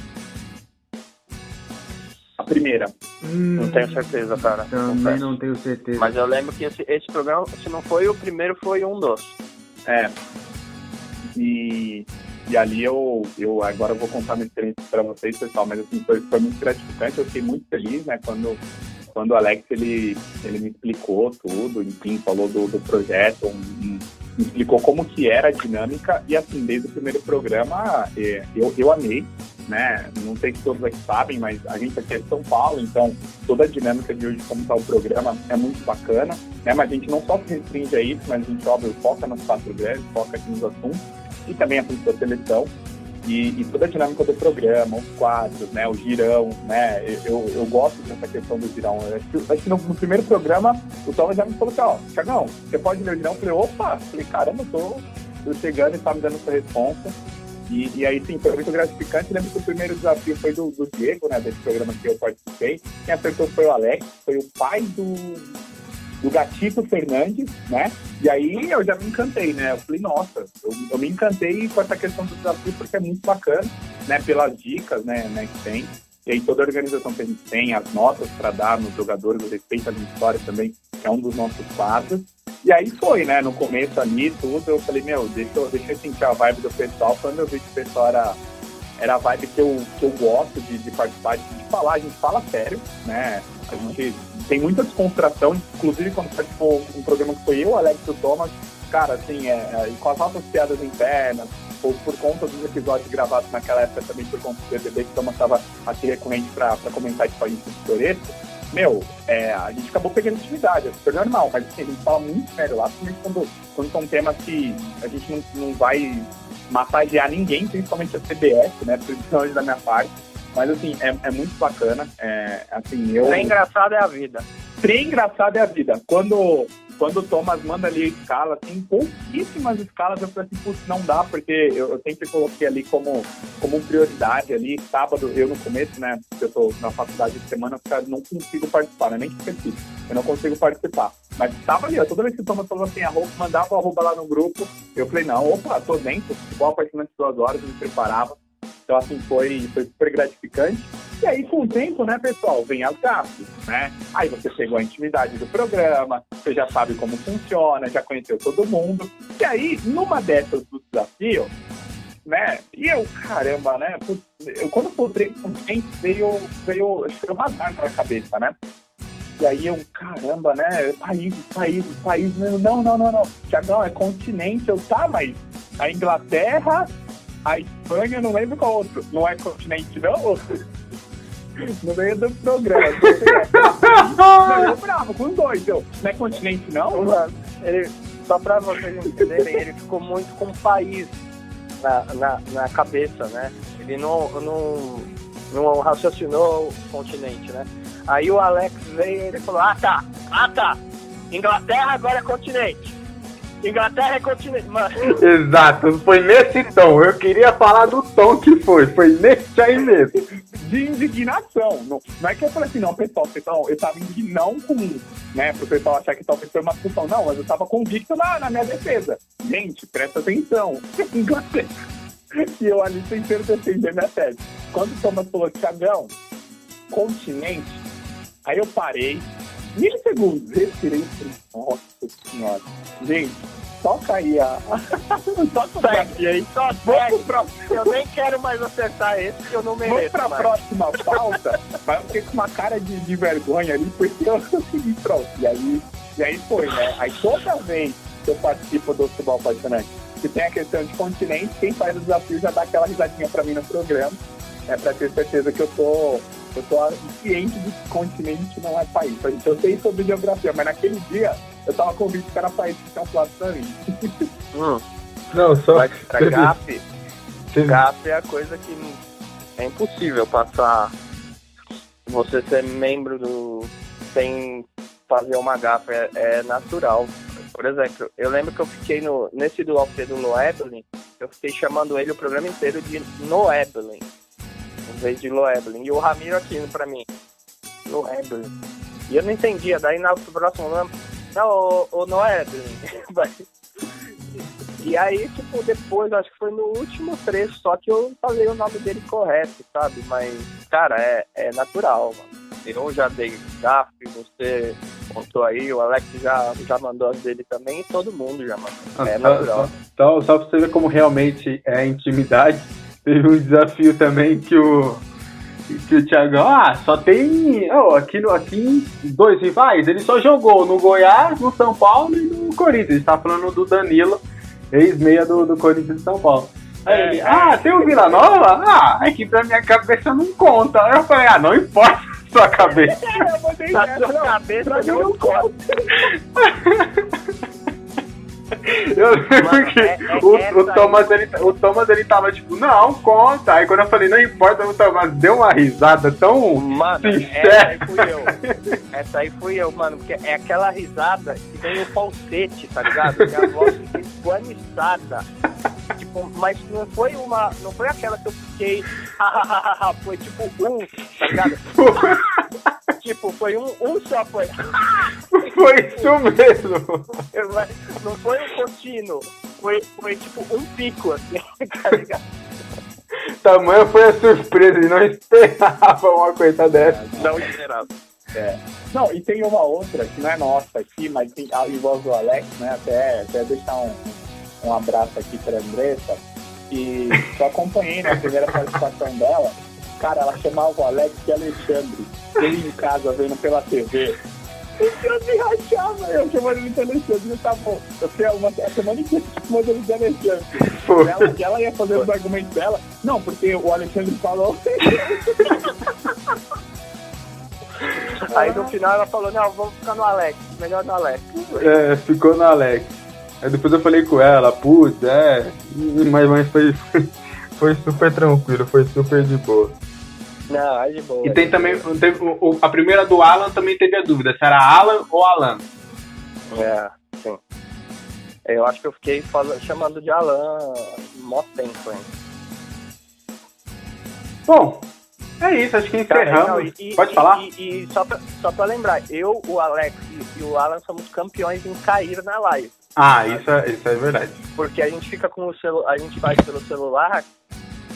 A primeira. Hum, não tenho certeza, cara. Também não tenho certeza. Mas eu lembro que esse, esse programa, se não foi o primeiro, foi um dos. É. E, e ali eu, eu agora eu vou contar minha experiência para vocês, pessoal, mas assim, foi, foi muito gratificante, eu fiquei muito feliz, né, quando quando o Alex ele, ele me explicou tudo, enfim, falou do, do projeto, um, me explicou como que era a dinâmica e assim, desde o primeiro programa é, eu, eu amei, né? Não sei se todos aqui sabem, mas a gente aqui é de São Paulo, então toda a dinâmica de hoje, como está o programa, é muito bacana, né? Mas a gente não só se restringe a isso, mas a gente, óbvio, foca nas quatro grandes, foca aqui nos assuntos e também a da seleção. E, e, toda a dinâmica do programa, os quadros, né, o girão, né, eu, eu gosto dessa questão do girão. Eu acho que, acho que no, no, primeiro programa, o Tom já me falou assim, ó, Thiagão, você pode ler o girão? Eu falei, opa, falei, caramba, eu tô, tô chegando e tá me dando essa resposta. E, e, aí, sim, foi muito gratificante. Lembro que o primeiro desafio foi do, do Diego, né, desse programa que eu participei. Quem acertou foi o Alex, foi o pai do, do Gatito Fernandes, né? E aí eu já me encantei, né? Eu falei, nossa, eu, eu me encantei com essa questão do desafio porque é muito bacana, né? Pelas dicas, né, né que tem. E aí toda a organização que a gente tem, as notas para dar nos jogadores, o respeito à minha história também, que é um dos nossos quadros. E aí foi, né? No começo ali, tudo, eu falei, meu, deixa eu, deixa eu sentir a vibe do pessoal. Quando eu vi que o pessoal era, era a vibe que eu, que eu gosto de, de participar, de, de falar, a gente fala sério, né? A gente tem muita descontração, inclusive quando participou um programa que foi eu, Alex e o Thomas, cara, assim, é, é, com as nossas piadas internas, ou por conta dos episódios gravados naquela época também por conta do BBB, que o Thomas estava aqui recorrente para comentar com a gente no meu, é, a gente acabou pegando intimidade, é super normal, mas assim, a gente fala muito sério lá, principalmente quando, quando são temas que a gente não, não vai massagear ninguém, principalmente a CBS, né, principalmente da minha parte, Mas assim, é, é muito bacana. É, assim, eu... É engraçado é a vida. Trem engraçado é a vida. Quando, quando o Thomas manda ali a escala, tem pouquíssimas escalas, eu falei assim, putz, não dá, porque eu, eu, sempre coloquei ali como, como prioridade ali, sábado, eu no começo, né, porque eu tô na faculdade de semana, eu não consigo participar, né, nem que esqueci, eu não consigo participar. Mas tava ali, ó, toda vez que o Thomas falou assim, arroba, mandava o arroba lá no grupo, eu falei, não, opa, tô dentro, igual a partir de duas horas, eu me preparava, então, assim, foi, foi super gratificante. E aí, com o tempo, né, pessoal, vem as gafas, né? Aí você pegou a intimidade do programa, você já sabe como funciona, já conheceu todo mundo. E aí, numa dessas do desafio, né? E eu, caramba, né? Eu, quando voltei com gente, veio, veio, veio uma na cabeça, né? E aí eu, caramba, né? País, país, país. Não, não, não, não. Tiagão, é continente. Eu, tá, mas a Inglaterra a Espanha, não lembro qual outro. Não é continente, não? No meio do programa. não, eu bravo com os dois, eu. Não é continente, não? Mano, ele, só pra vocês entenderem, ele ficou muito com o país na, na, na cabeça, né? Ele não, não, não raciocinou o continente, né? Aí o Alex veio e ele falou, ah tá, ah tá, Inglaterra agora é continente. Inglaterra é continente. Mano. Exato, foi nesse tom. Eu queria falar do tom que foi. Foi nesse aí mesmo. De indignação. Não, não é que eu falei assim, não, pessoal, pessoal, eu tava indignado com, né, pro pessoal achar que talvez foi uma discussão. Não, mas eu tava convicto na, na minha defesa. Gente, presta atenção. Inglaterra. E eu ali tentando defender minha tese. Quando o Thomas falou, Thiagão, continente, aí eu parei, milissegundos, respirei falei, nossa senhora. Gente, toca aí a. toca segue aí, só segue. Pra... Eu nem quero mais acertar esse, que eu não mereço. Vamos pra mais. próxima pauta. Mas eu fiquei com uma cara de, de vergonha ali, porque eu consegui pronto. E aí, e aí foi, né? Aí toda vez que eu participo do futebol apaixonante, que tem a questão de continente, quem faz o desafio já dá aquela risadinha pra mim no programa. É pra ter certeza que eu tô eu tô ciente de que continente não é país. Eu sei sobre geografia, mas naquele dia eu tava convicto que era país que tinha um plato pra mim. Hum. Não, só. Mas pra GAP, GAP é a coisa que é impossível passar. Você ser membro do. sem fazer uma GAP é, é natural. Por exemplo, eu lembro que eu fiquei no, nesse do Alfredo Noeblin, eu fiquei chamando ele o programa inteiro de Noeblin em vez de Loeblin. E o Ramiro aqui pra mim, Loeblin. E eu não entendia, daí na próximo ano, não, o, o Noeblin. e aí, tipo, depois, acho que foi no último trecho, só que eu falei o nome dele correto, sabe? Mas, cara, é, é natural, mano. Eu já dei gafe, você contou aí, o Alex já, já mandou as dele também, e todo mundo já mandou. É natural. Só, só, só pra você ver como realmente é intimidade Teve um desafio também que o, que o Thiagão, ah, só tem. Oh, aqui, no, aqui dois rivais. Ele só jogou no Goiás, no São Paulo e no Corinthians. A gente tá falando do Danilo, ex-meia do, do Corinthians de São Paulo. Aí ele, ah, tem o Vila Nova? Ah, aqui pra minha cabeça não conta. Aí eu falei, ah, não importa a sua cabeça. É, a sua cabeça não conta. Eu lembro que é, é, o, o, Thomas, ele, o Thomas ele tava tipo, não, conta. Aí quando eu falei, não importa, o Thomas deu uma risada tão mano, sincera. Essa aí fui eu. Essa aí fui eu, mano, porque é aquela risada que vem o falsete, tá ligado? Que a voz fica esguaniçada. Tipo, mas não foi uma. Não foi aquela que eu fiquei. foi tipo um, tá ligado? tipo, foi um, um só, foi. foi isso mesmo. Não foi um contínuo, foi, foi tipo um pico, assim, tá ligado? Tamanho foi a surpresa, ele não esperava uma coisa dessa. Não esperava. É. Não, e tem uma outra que não é nossa aqui, mas tem, envolve o Alex, né? Até, até deixar um, um abraço aqui para a Andressa, que eu acompanhei na primeira participação dela. Cara, ela chamava o Alex de Alexandre. Ele em casa vendo pela TV. Eu me rachava, eu chamando ele de Alexandre, tá bom. Eu fui uma a semana inteira chamando ele de Alexandre. Ela, ela ia fazer os argumentos dela. Não, porque o Alexandre falou. Aí no final ela falou, não, vamos ficar no Alex, melhor no Alex. É, ficou no Alex. Aí depois eu falei com ela, putz, é. Mas, mas foi, foi super tranquilo, foi super de boa. Não, é de boa. E tem também, teve, a primeira do Alan também teve a dúvida, se era Alan ou Alan. É, sim. Eu acho que eu fiquei falando, chamando de Alan mó tempo, hein? Bom, é isso, acho que encerramos. e, Pode e, falar? E, e, só, pra, só pra lembrar, eu, o Alex e, e o Alan somos campeões em cair na live. Ah, isso é, isso é verdade. Porque a gente fica com o celular, a gente vai pelo celular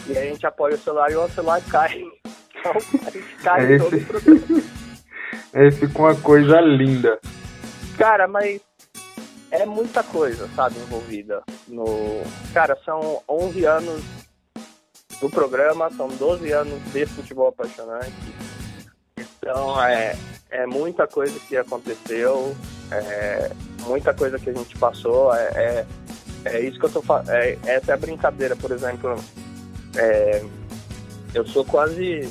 e a gente apoia o celular e o celular cai. A gente cai É esse. o programa. É, ficou uma coisa linda. Cara, mas é muita coisa, sabe, envolvida. No... Cara, são 11 anos do programa, são 12 anos de futebol apaixonante. Então, é, é muita coisa que aconteceu, é muita coisa que a gente passou. É, é, é isso que eu tô falando. É, essa é a brincadeira, por exemplo. é, eu sou quase.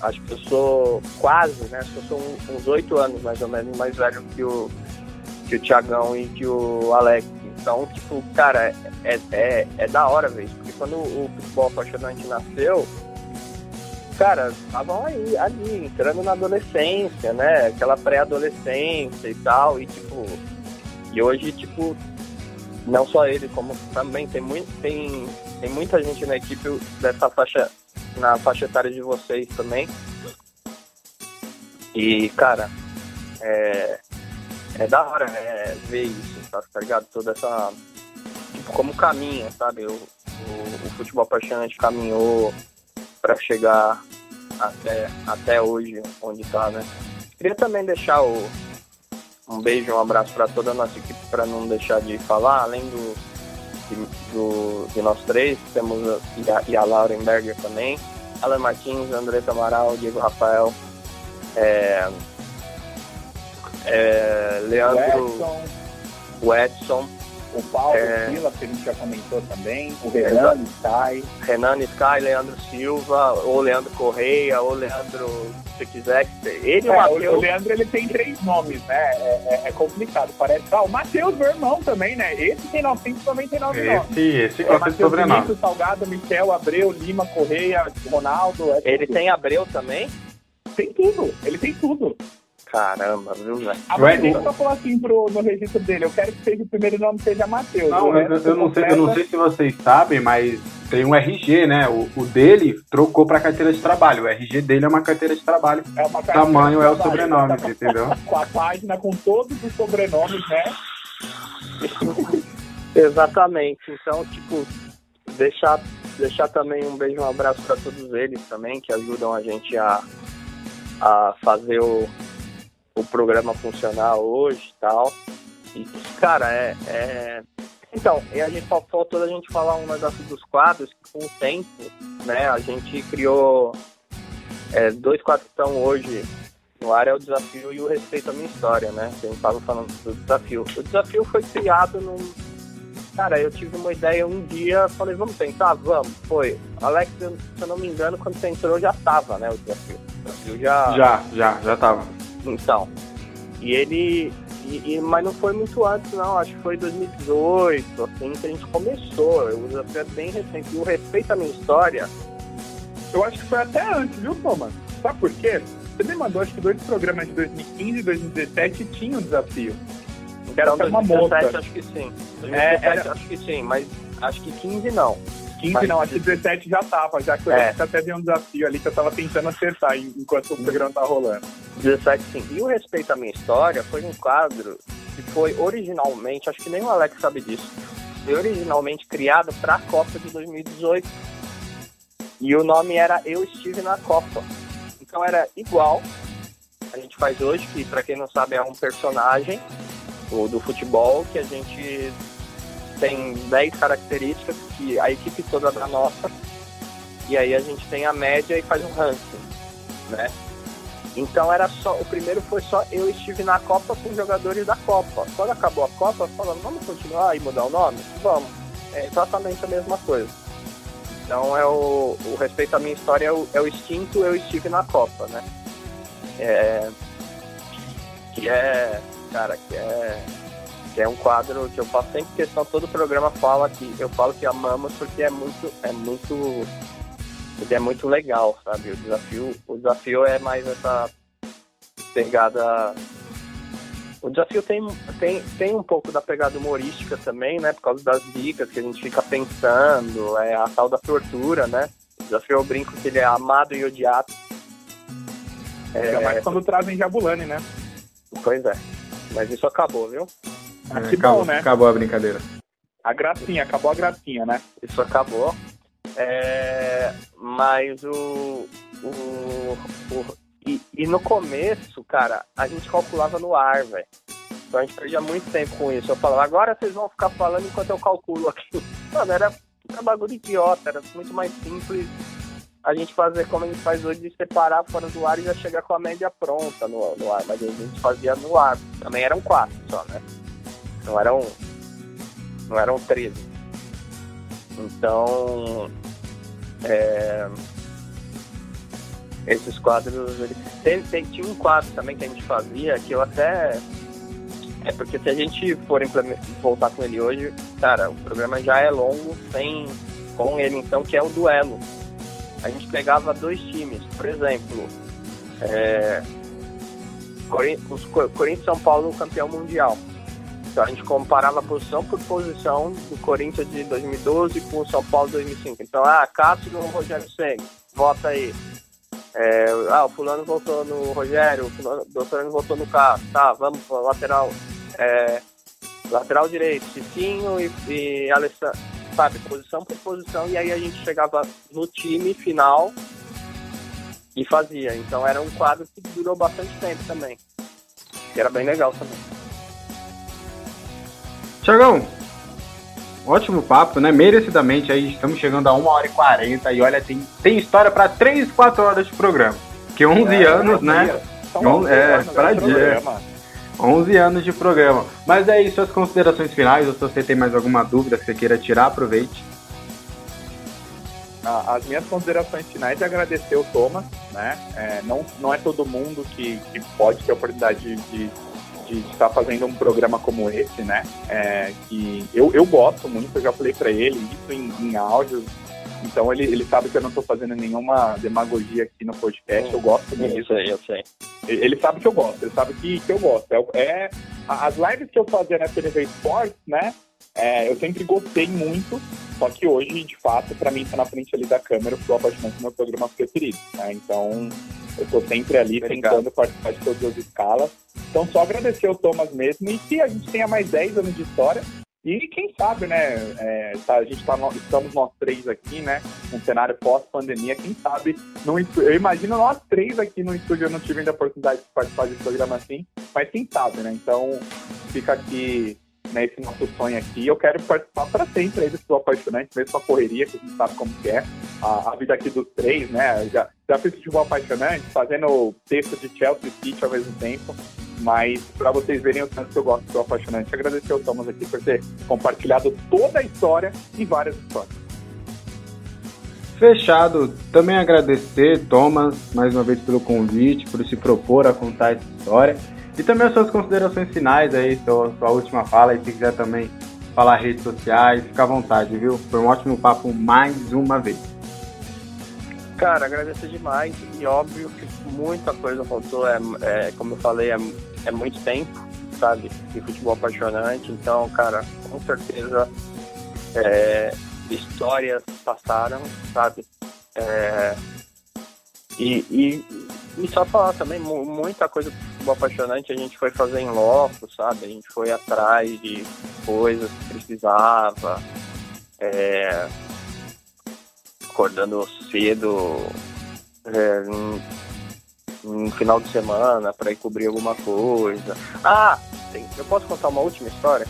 Acho que eu sou quase, né? Acho que eu sou uns oito anos mais ou menos mais velho que o, que o Thiagão e que o Alex. Então, tipo, cara, é, é, é da hora isso. Porque quando o futebol apaixonante nasceu, cara, estavam aí, ali, entrando na adolescência, né? Aquela pré-adolescência e tal. E tipo, e hoje, tipo, não só ele, como também tem, muito, tem, tem muita gente na equipe dessa faixa, na faixa etária de vocês também. E, cara, é, é da hora é, ver isso, tá, tá ligado? Toda essa. Tipo, como caminha, sabe? O, o, o futebol apaixonante caminhou para chegar até, até hoje, onde tá, né? Queria também deixar o, um beijo, um abraço para toda a nossa equipe, para não deixar de falar, além do, de, do, de nós três, temos a, e, a, e a Laurenberger também, Alan Martins, André Amaral, Diego Rafael, é, é, O Leandro, Edson, o Edson, o Paulo É. Vila, que a gente já comentou também, o Renan Sky. Renan Sky, Leandro Silva, ou Leandro Correia, ou Leandro, se quiser, ele o É, o, o Matheus. Leandro ele tem três nomes, né? É, é- é complicado. Parece. Ah, o Matheus, meu irmão também, né? Esse tem 999 nomes. Esse, esse É, de Matheus sobrenome. Vinícius, Salgado, Michel, Abreu, Lima, Correia, Ronaldo. é Ele tem Abreu também? Tem tudo. Ele tem tudo. Caramba, viu, velho? A mãe o- só falou assim pro, no registro dele: eu quero que seja o primeiro nome seja Matheus. Não, O eu, eu não sei, eu não sei se vocês sabem, mas tem um RG, né? O, o dele trocou pra carteira de trabalho. O RG dele é uma carteira de trabalho. É uma O tamanho é o carteira de sobrenome, trabalho, entendeu? Com a página com todos os sobrenomes, né? Exatamente. Então, tipo, deixar, deixar também um beijo, um abraço para todos eles também, que ajudam a gente a, a fazer o, o programa funcionar hoje e tal. E, cara, é. é... Então, e a gente fal- faltou a gente falar um negócio dos quadros, que com o tempo, né, a gente criou é, dois quadros que estão hoje no ar é o desafio e o respeito à minha história, né? A gente tava falando do desafio. O desafio foi criado num. Cara, eu tive uma ideia um dia, falei, vamos tentar? Vamos. Foi. Alex, se eu não me engano, quando você entrou já tava, né? O desafio. O desafio já. Já, já, já tava. Então. E ele. e- e- mas não foi muito antes, não. Acho que foi 2018, assim, que a gente começou. O desafio é bem recente. E o respeito à minha história. Eu acho que foi até antes, viu, Thomas? Sabe por quê? Você me mandou, acho que dois programas de 2015 e 2017 tinham um desafio. Era Então, uma 2017, moça. acho que sim. 2017, É, era- acho que sim, mas acho que 15 não. 15 Mas- não, acho que 17 já tava, já que eu É. até deu um desafio ali que eu tava tentando acertar en- enquanto o programa tá rolando. 17 sim. E o Respeito à Minha História foi um quadro que foi originalmente, acho que nem o Alex sabe disso, foi originalmente criado para a Copa de 2018. E o nome era Eu Estive na Copa. Então era igual a gente faz hoje, que para quem não sabe é um personagem do futebol que a gente tem 10 características que a equipe toda dá nota. E aí a gente tem a média e faz um ranking, né? Então era só, o primeiro foi só eu estive na Copa com jogadores da Copa. Quando acabou a Copa, falando, vamos continuar e mudar o nome? Vamos. É exatamente a mesma coisa. Então é o, o respeito à minha história é o, é o extinto eu estive na Copa, né? É, que é, cara, que é, é um quadro que eu faço sempre questão, todo programa fala que eu falo que amamos porque é muito, é muito é muito legal, sabe? O desafio, o desafio é mais essa pegada. O desafio tem, tem, tem um pouco da pegada humorística também, né? Por causa das dicas que a gente fica pensando, é a tal da tortura, né? O desafio eu brinco que ele é amado e odiado. É, mais quando trazem Jabulani, né? Pois é. Mas isso acabou, viu? Ah, que acabou, bom, né? Acabou a brincadeira. A gracinha, acabou a gracinha, né? Isso acabou. É, mas o, o, o e, e, no começo, cara, a gente calculava no ar, velho. Então a gente perdia muito tempo com isso. Eu falava, agora vocês vão ficar falando enquanto eu calculo aqui. Mano, era, era um bagulho idiota, era muito mais simples a gente fazer como a gente faz hoje, de separar fora do ar e já chegar com a média pronta no, no ar. Mas a gente fazia no ar. Também eram quatro só, né? Não eram, não eram 13. Então, é, esses quadros. Tem, tem, tinha um quadro também que a gente fazia que eu até. É porque se a gente for voltar com ele hoje, cara, o programa já é longo sem com ele, então, que é o duelo. A gente pegava dois times, por exemplo, é, os Corinthians São Paulo campeão mundial. A gente comparava posição por posição do Corinthians de 2012 com o São Paulo de 2005. Então, ah, Cássio no Rogério Senna, vota aí. É, ah, o fulano votou no Rogério, o fulano, o votou no Cássio. Tá, vamos lateral. É, lateral direito, Cicinho e, e Alessandro. Sabe, posição por posição. E aí a gente chegava no time final e fazia. Então era um quadro que durou bastante tempo também. E era bem legal também. Tiagão, ótimo papo, né? Merecidamente aí, estamos chegando a 1 hora e 40 e olha, tem, tem história para 3, 4 horas de programa. Que 11 é, anos, né? É, para dia. 11 anos de programa. Mas aí, suas considerações finais, ou se você tem mais alguma dúvida que você queira tirar, aproveite. As minhas considerações finais é agradecer o Thomas, né? É, não, não é todo mundo que, que pode ter a oportunidade de de estar fazendo um programa como esse, né? É, que eu, eu gosto muito, eu já falei para ele isso em, em áudio. Então ele, ele sabe que eu não estou fazendo nenhuma demagogia aqui no podcast, eu gosto muito. Eu sei, eu sei. Ele sabe que eu gosto, ele sabe que, que eu gosto. É, é as lives que eu fazia na TV Sports, né? É, eu sempre gostei muito, só que hoje, de fato, para mim, tá na frente ali da câmera, eu sou apaixonado meu programa preferido, né? Então, eu estou sempre ali Obrigado. tentando participar de todas as escalas. Então, só agradecer ao Thomas mesmo e que a gente tenha mais 10 anos de história. E quem sabe, né? É, tá, a gente tá, estamos nós três aqui, né? Um cenário pós-pandemia. Quem sabe, no, eu imagino nós três aqui no estúdio. Eu não tive ainda a oportunidade de participar de um programa assim, mas quem sabe, né? Então, fica aqui né, esse nosso sonho aqui. Eu quero participar para sempre aí do Apaixonante, mesmo com a correria, que a gente sabe como que é. A, a vida aqui dos três, né? Já, já fiz Futebol Apaixonante, fazendo texto de Chelsea City ao mesmo tempo. Mas para vocês verem o tanto que eu gosto do Apaixonante, agradecer ao Thomas aqui por ter compartilhado toda a história e várias histórias. Fechado. Também agradecer, Thomas, mais uma vez pelo convite, por se propor a contar essa história. E também as suas considerações finais aí, sua, sua última fala, e se quiser também falar redes sociais, fica à vontade, viu? Foi um ótimo papo mais uma vez. Cara, agradecer demais e óbvio que muita coisa faltou, é, é como eu falei, é, é muito tempo, sabe, de futebol apaixonante, então, cara, com certeza é, histórias passaram, sabe, é, e, e, e, só falar também, muita coisa apaixonante a gente foi fazer em loco, sabe? A gente foi atrás de coisas que precisava, é, acordando cedo é, no final de semana para ir cobrir alguma coisa. Ah, eu posso contar uma última história?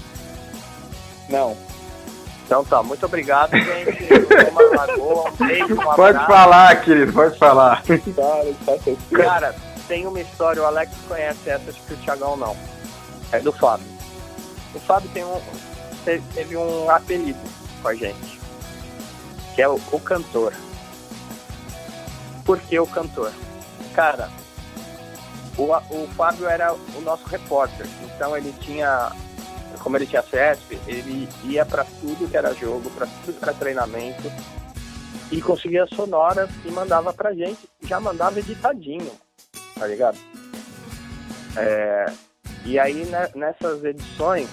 Não. Então tá, muito obrigado, gente. Lagoa, um beijo, um pode falar, querido, pode falar. Cara, tem uma história, o Alex conhece essa, acho que o Thiagão não. É do Fábio. O Fábio tem um, teve um apelido com a gente, que é o, o cantor. Por que o cantor? Cara, o, o Fábio era o nosso repórter, então ele tinha, como ele tinha CESP, ele ia para tudo que era jogo, para tudo que era treinamento, e conseguia sonoras e mandava pra gente, já mandava editadinho, tá ligado? É, e aí né, nessas edições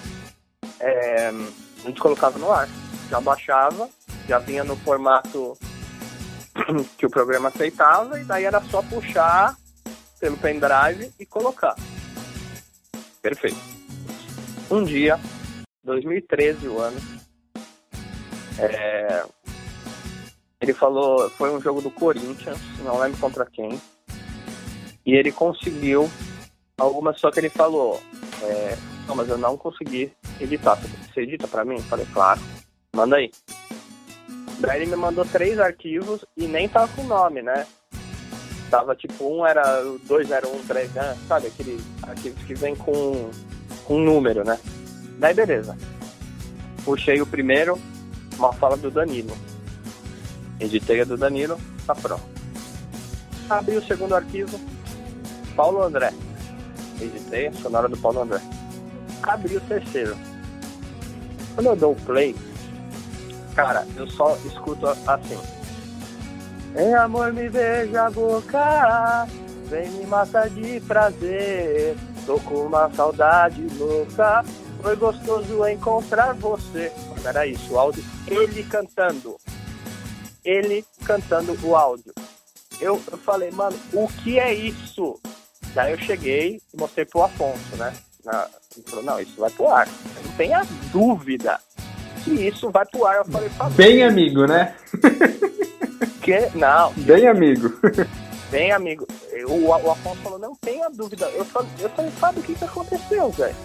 é, a gente colocava no ar, já baixava, já vinha no formato que o programa aceitava, e daí era só puxar pelo pendrive e colocar. Perfeito. Um dia, 2013 o ano, é, ele falou, foi um jogo do Corinthians, não lembro contra quem, e ele conseguiu algumas, só que ele falou, é, não, mas eu não consegui editar. Você edita pra mim? Falei, claro, manda aí. Daí ele me mandou três arquivos e nem tava com nome, né? Tava tipo, um era 2013, né? sabe? Aquele arquivo que vem com, com número, né? Daí beleza. Puxei o primeiro, uma fala do Danilo. Editei a do Danilo, tá pronto. Abri o segundo arquivo, Paulo André. Editei a sonora do Paulo André. Abri o terceiro. Quando eu dou play, cara, eu só escuto assim. Em amor me beija a boca, vem me matar de prazer. Tô com uma saudade louca, foi gostoso encontrar você. Era isso, o áudio, ele cantando. Ele cantando o áudio. Eu, eu falei, mano, o que é isso? Daí eu cheguei e mostrei pro Afonso, né? Na, ele falou, não, isso vai pro ar. Não tenha dúvida que isso vai pro ar. Eu falei. Bem amigo, né? Que? Não. Bem amigo. Bem amigo. O, o Afonso falou, não tenha dúvida. Eu falei, eu falei Fábio, o que, que aconteceu, velho?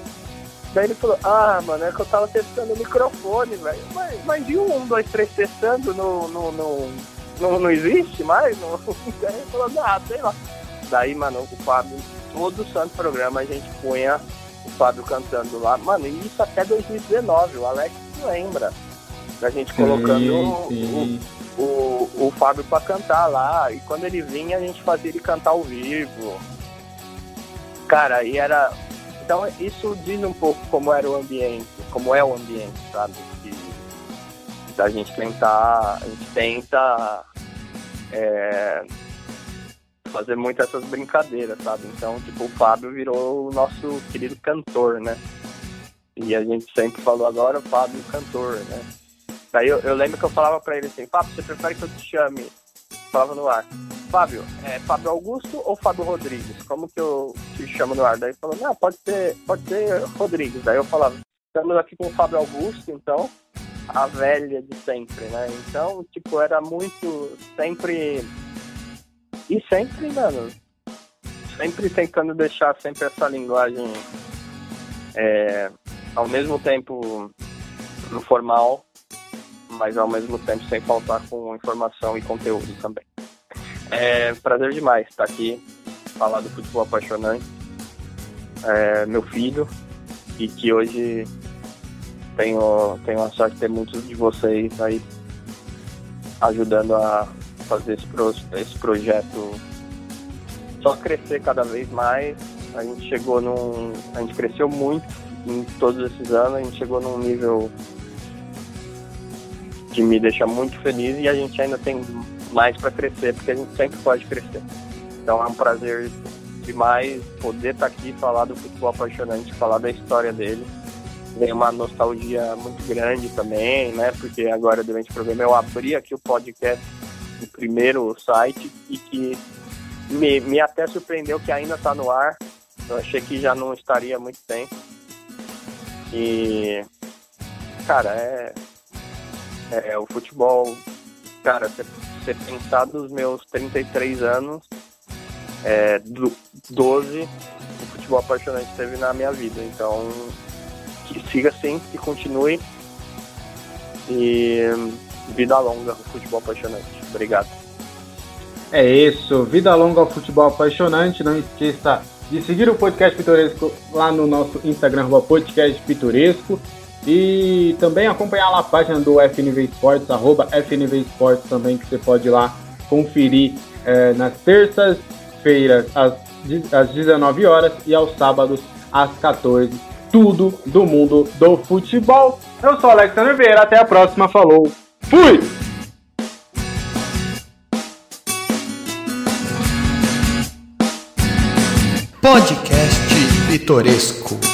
Daí ele falou, ah, mano, é que eu tava testando o microfone, velho. Mas, mas e o 1, 2, 3 testando no, no, no, no, não existe mais? No... Daí ele falou, ah, sei lá. Daí, mano, o Fábio, todo santo programa a gente punha o Fábio cantando lá. Mano, e isso até 2019, o Alex lembra. Da gente colocando Sim, sim. O, o, o Fábio pra cantar lá. E quando ele vinha, a gente fazia ele cantar ao vivo. Cara, e era. Então isso diz um pouco como era o ambiente, como é o ambiente, sabe? Que, da gente tentar. A gente tenta. É, fazer muito essas brincadeiras, sabe? Então, tipo, o Fábio virou o nosso querido cantor, né? E a gente sempre falou agora o Fábio cantor, né? Daí eu, eu lembro que eu falava pra ele assim, Fábio, você prefere que eu te chame? Falava no ar. Fábio, é Fábio Augusto ou Fábio Rodrigues? Como que eu te chamo no ar? Daí falou, não, pode ser, pode ser Rodrigues. Daí eu falava, estamos aqui com o Fábio Augusto, então, a velha de sempre, né? Então, tipo, era muito sempre. E sempre, mano, sempre tentando deixar sempre essa linguagem é, ao mesmo tempo no formal, mas ao mesmo tempo sem faltar com informação e conteúdo também. É prazer demais estar aqui, falar do futebol apaixonante. É, meu filho, e que hoje tenho, tenho a sorte de ter muitos de vocês aí ajudando a fazer esse, pro, esse projeto só crescer cada vez mais. A gente chegou num. A gente cresceu muito em todos esses anos, a gente chegou num nível que me deixa muito feliz e a gente ainda tem mais para crescer, porque a gente sempre pode crescer. Então é um prazer demais poder estar aqui falar do futebol apaixonante, falar da história dele. Vem uma nostalgia muito grande também, né? Porque agora durante o programa eu abri aqui o podcast do primeiro site e que me, me até surpreendeu que ainda está no ar. Eu achei que já não estaria há muito tempo. E, cara, é, é o futebol. Cara, você pensar dos meus 33 anos, é, do, 12, o futebol apaixonante teve na minha vida. Então, que siga assim, que continue. E vida longa, futebol apaixonante. Obrigado. É isso, vida longa ao futebol apaixonante. Não esqueça de seguir o Podcast Pitoresco lá no nosso Instagram, Podcast Pitoresco. E também acompanhar lá a página do FNV Esportes, arroba FNV Esportes também, que você pode ir lá conferir é, nas terças-feiras às, às 19 horas e aos sábados às 14 Tudo do mundo do futebol. Eu sou Alexandre Vieira, até a próxima, falou, fui! Podcast Pitoresco.